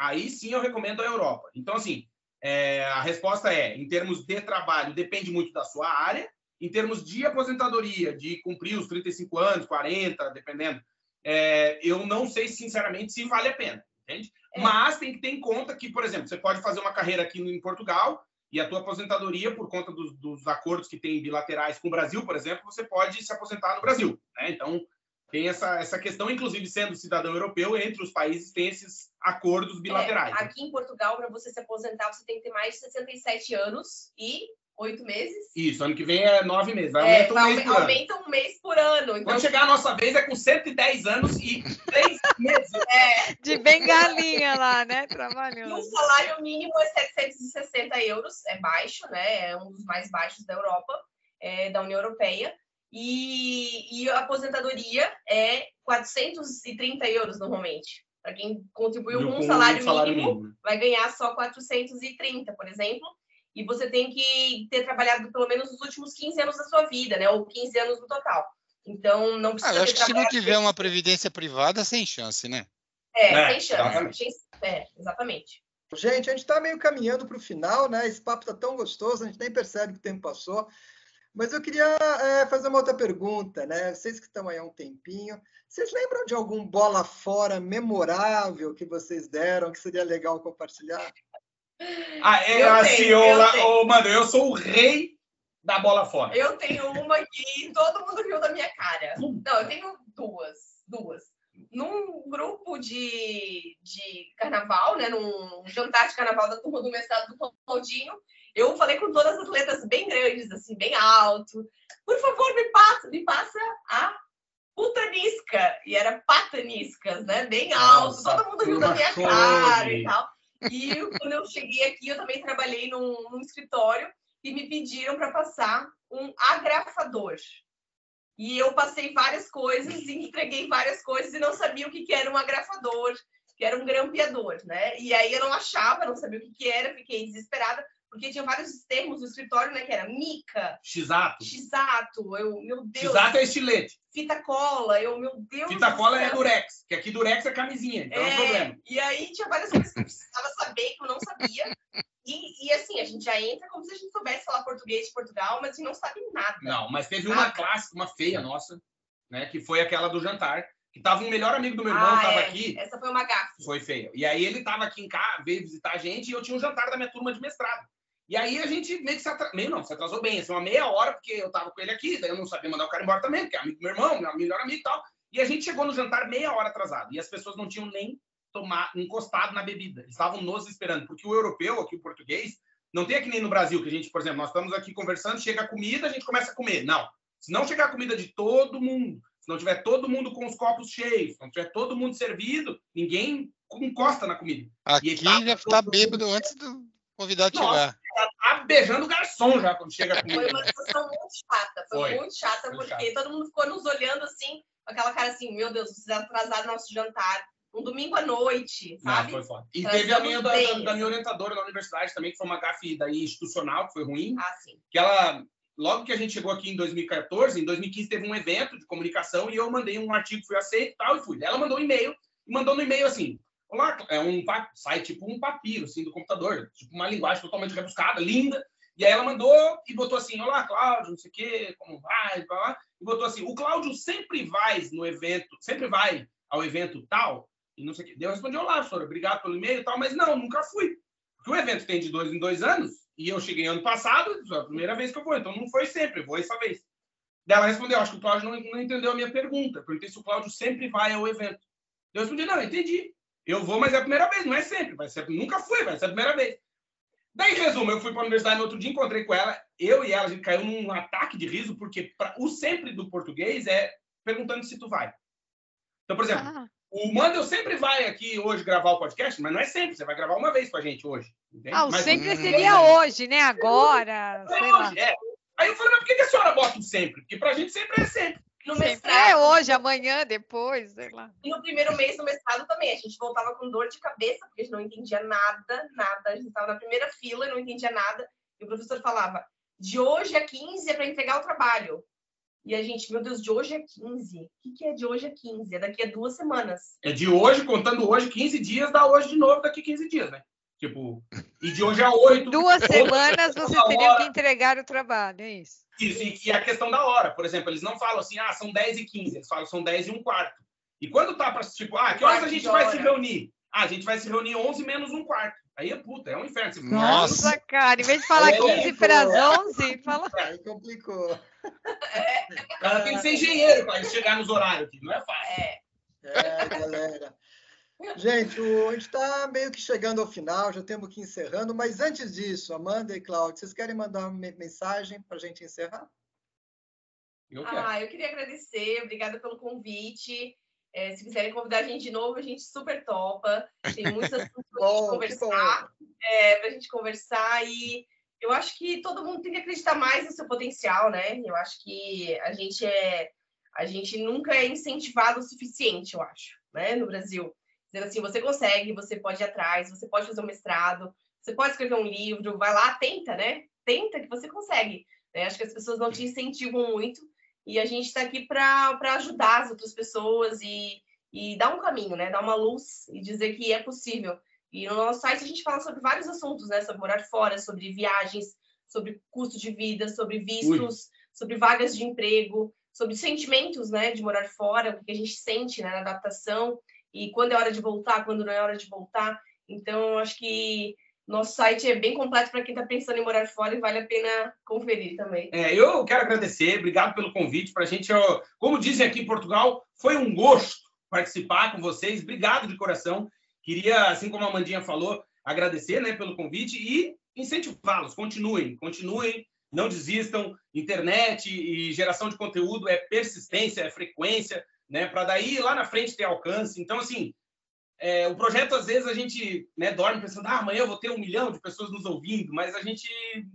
aí sim eu recomendo a Europa. Então, assim, é, a resposta é, em termos de trabalho, depende muito da sua área, em termos de aposentadoria, de cumprir os 35 anos, 40, dependendo, é, eu não sei, sinceramente, se vale a pena, entende? É. Mas tem que ter em conta que, por exemplo, você pode fazer uma carreira aqui em Portugal e a tua aposentadoria, por conta dos, dos acordos que tem bilaterais com o Brasil, por exemplo, você pode se aposentar no Brasil, né? Então, tem essa, essa questão, inclusive sendo cidadão europeu, entre os países tem esses acordos bilaterais. É, aqui em Portugal, para você se aposentar, você tem que ter mais de 67 anos e oito meses. Isso, ano que vem é nove meses. Vai é, um mês por aumenta ano. um mês por ano. Então... Quando chegar a nossa vez é com 110 anos e três meses. É. De bengalinha lá, né? Trabalhando. E o salário mínimo é 760 euros, é baixo, né? É um dos mais baixos da Europa, é, da União Europeia. E, e a aposentadoria é 430 euros normalmente. Para quem contribuiu com um salário, salário mínimo, mínimo, vai ganhar só 430, por exemplo e você tem que ter trabalhado pelo menos os últimos 15 anos da sua vida, né? Ou 15 anos no total. Então, não precisa. Ah, eu acho que se não tiver uma previdência privada, sem chance, né? É, é sem chance. Exatamente. É, exatamente. Gente, a gente está meio caminhando para o final, né? Esse papo está tão gostoso, a gente nem percebe que o tempo passou. Mas eu queria é, fazer uma outra pergunta, né? Vocês que estão aí há um tempinho, vocês lembram de algum bola fora memorável que vocês deram que seria legal compartilhar? Ah, é eu assim, tenho, eu mano, eu sou o rei da bola fora. Eu tenho uma que todo mundo viu da minha cara. Não, eu tenho duas, duas. Num grupo de, de carnaval, né, num jantar de carnaval da turma do mestrado do Claudinho, eu falei com todas as letras bem grandes, assim, bem alto. Por favor, me passa, me passa a putanisca. E era pataniscas, né? Bem alto, Nossa, todo mundo riu da minha cara e tal. E quando eu cheguei aqui, eu também trabalhei num, num escritório e me pediram para passar um agrafador. E eu passei várias coisas e entreguei várias coisas e não sabia o que, que era um agrafador, que era um grampeador, né? E aí eu não achava, não sabia o que, que era, fiquei desesperada porque tinha vários termos no escritório, né? Que era mica. X-ato. X-ato. Eu, meu Deus. X-ato é estilete. Fita cola. Eu, meu Deus. Fita cola é durex, que aqui durex é camisinha, então é, é problema. E aí tinha várias coisas que eu precisava saber que eu não sabia. E, e, assim, a gente já entra como se a gente soubesse falar português de Portugal, mas a gente não sabe nada. Não, mas teve uma clássica, uma feia nossa, né? Que foi aquela do jantar que tava um melhor amigo do meu irmão, ah, tava é. aqui. Essa foi uma gafe. Foi feia. E aí ele tava aqui em casa, veio visitar a gente e eu tinha um jantar da minha turma de mestrado. E aí a gente meio que se atrasou, meio não, se atrasou bem, assim, uma meia hora, porque eu tava com ele aqui, daí eu não sabia mandar o cara embora também, porque é amigo do meu irmão, meu melhor amigo e tal. E a gente chegou no jantar meia hora atrasado, e as pessoas não tinham nem tomar, encostado na bebida, estavam nos esperando, porque o europeu, aqui o português, não tem aqui nem no Brasil, que a gente, por exemplo, nós estamos aqui conversando, chega a comida, a gente começa a comer. Não. Se não chegar a comida de todo mundo, se não tiver todo mundo com os copos cheios, se não tiver todo mundo servido, ninguém encosta na comida. Aqui tá, já está bêbado antes do convidado Nossa, chegar tá beijando o garçom já quando chega comigo. Foi uma situação muito chata, foi, foi. muito chata, foi porque chato. todo mundo ficou nos olhando assim, com aquela cara assim, meu Deus, vocês atrasaram nosso jantar. Um domingo à noite, sabe? Não, foi foda. E teve a minha da, da, minha orientadora da universidade também, que foi uma gafe daí institucional, que foi ruim. Ah, sim. Que ela, logo que a gente chegou aqui em 2014, em 2015 teve um evento de comunicação e eu mandei um artigo, fui aceito e tal, e fui. Ela mandou um e-mail, e mandou no e-mail assim, Olá, é um sai tipo um papiro assim do computador, tipo uma linguagem totalmente rebuscada, linda. E aí ela mandou e botou assim: Olá, Cláudio, não sei o quê, como vai, blá, blá. e botou assim: O Cláudio sempre vai no evento, sempre vai ao evento tal, e não sei o quê. Eu respondi: Olá, senhor, obrigado pelo e-mail e tal, mas não, nunca fui. Porque o evento tem de dois em dois anos E eu cheguei ano passado, foi a primeira vez que eu vou, então não foi sempre, vou essa vez. Daí ela respondeu, acho que o Cláudio não, não entendeu a minha pergunta. Perguntei se o Cláudio sempre vai ao evento. Eu respondi, não, entendi. Eu vou, mas é a primeira vez, não é sempre. Vai ser, nunca fui, vai ser a primeira vez. Daí, em resumo, eu fui para a universidade no outro dia, encontrei com ela, eu e ela, a gente caiu num ataque de riso, porque pra, o sempre do português é perguntando se tu vai. Então, por exemplo, ah. o Mandel sempre vai aqui hoje gravar o podcast, mas não é sempre, você vai gravar uma vez com a gente hoje. Entende? Ah, o mas, sempre hum, seria é, hoje, né? Agora. É hoje, é. Aí eu falei, mas por que a senhora bota o sempre? Porque para a gente sempre é sempre. No mestrado. É hoje, amanhã, depois, sei lá. E no primeiro mês do mestrado também, a gente voltava com dor de cabeça, porque a gente não entendia nada, nada. A gente estava na primeira fila e não entendia nada. E o professor falava: de hoje a 15 é para entregar o trabalho. E a gente, meu Deus, de hoje a 15. O que, que é de hoje a 15? É daqui a duas semanas. É de hoje, contando hoje, 15 dias, dá hoje de novo daqui 15 dias, né? Tipo, e de hoje a 8. Duas semanas você teria que entregar o trabalho, é isso. Isso, e a questão da hora, por exemplo, eles não falam assim, ah, são 10 e 15, eles falam são 10 e um quarto. E quando tá para tipo, ah, que horas a gente vai se reunir? Ah, a gente vai se reunir 11 menos um quarto. Aí é puta, é um inferno. Você Nossa, fica... cara, em vez de falar é, 15 para as 11, fala. Aí complicou. É, cara tem que ser engenheiro para chegar nos horários aqui, não é fácil. É, é galera. Gente, o, a gente está meio que chegando ao final, já temos que ir encerrando, mas antes disso, Amanda e Cláudio, vocês querem mandar uma mensagem para a gente encerrar? Eu ah, eu queria agradecer, obrigada pelo convite. É, se quiserem convidar a gente de novo, a gente super topa. Tem muitas assuntos para a gente conversar, é, para a gente conversar e eu acho que todo mundo tem que acreditar mais no seu potencial, né? Eu acho que a gente é a gente nunca é incentivado o suficiente, eu acho, né, no Brasil dizendo assim: você consegue, você pode ir atrás, você pode fazer um mestrado, você pode escrever um livro, vai lá, tenta, né? Tenta que você consegue. Né? Acho que as pessoas não te incentivam muito e a gente está aqui para ajudar as outras pessoas e, e dar um caminho, né? Dar uma luz e dizer que é possível. E no nosso site a gente fala sobre vários assuntos, né? Sobre morar fora, sobre viagens, sobre custo de vida, sobre vistos, Ui. sobre vagas de emprego, sobre sentimentos, né? De morar fora, o que a gente sente né, na adaptação e quando é hora de voltar, quando não é hora de voltar. Então, acho que nosso site é bem completo para quem está pensando em morar fora e vale a pena conferir também. É, eu quero agradecer, obrigado pelo convite. Para a gente, como dizem aqui em Portugal, foi um gosto participar com vocês. Obrigado de coração. Queria, assim como a Mandinha falou, agradecer né, pelo convite e incentivá-los. Continuem, continuem, não desistam. Internet e geração de conteúdo é persistência, é frequência né? Para daí lá na frente ter alcance. Então, assim, é, o projeto às vezes a gente né, dorme pensando, ah, amanhã eu vou ter um milhão de pessoas nos ouvindo, mas a gente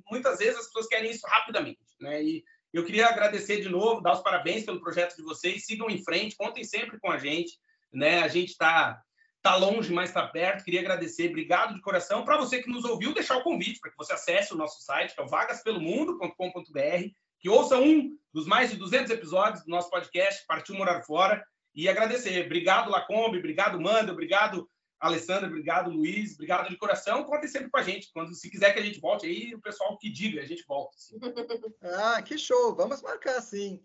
muitas vezes as pessoas querem isso rapidamente, né? E eu queria agradecer de novo, dar os parabéns pelo projeto de vocês, sigam em frente, contem sempre com a gente, né? A gente está tá longe, mas está perto. Queria agradecer, obrigado de coração. Para você que nos ouviu, deixar o convite para que você acesse o nosso site, que é vagaspelomundo.com.br que ouça um dos mais de 200 episódios do nosso podcast Partiu Morar Fora e agradecer. Obrigado, Lacombe, obrigado, Manda, obrigado, Alessandra, obrigado, Luiz, obrigado de coração. Contem sempre com a gente. Quando se quiser que a gente volte aí, o pessoal que diga, a gente volta. Sim. ah, que show! Vamos marcar, sim.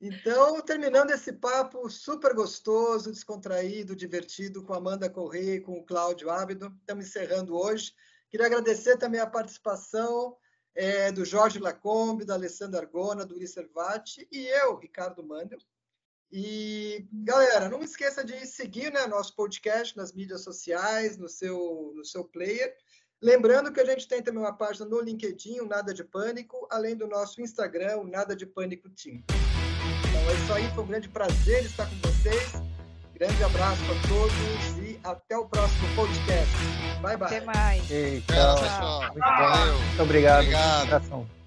Então, terminando esse papo super gostoso, descontraído, divertido com Amanda Correia e com o Cláudio Ábido, estamos encerrando hoje. Queria agradecer também a participação é, do Jorge Lacombe, da Alessandra Argona, do Uri Servati e eu, Ricardo Mandel. E, galera, não esqueça de seguir né, nosso podcast nas mídias sociais, no seu, no seu player. Lembrando que a gente tem também uma página no LinkedIn, o Nada de Pânico, além do nosso Instagram, o Nada de Pânico Team. Então é isso aí, foi um grande prazer estar com vocês. Grande abraço a todos até o próximo podcast. Bye, bye. Até mais. Ei, tchau. tchau. Muito, Muito obrigado. Obrigado.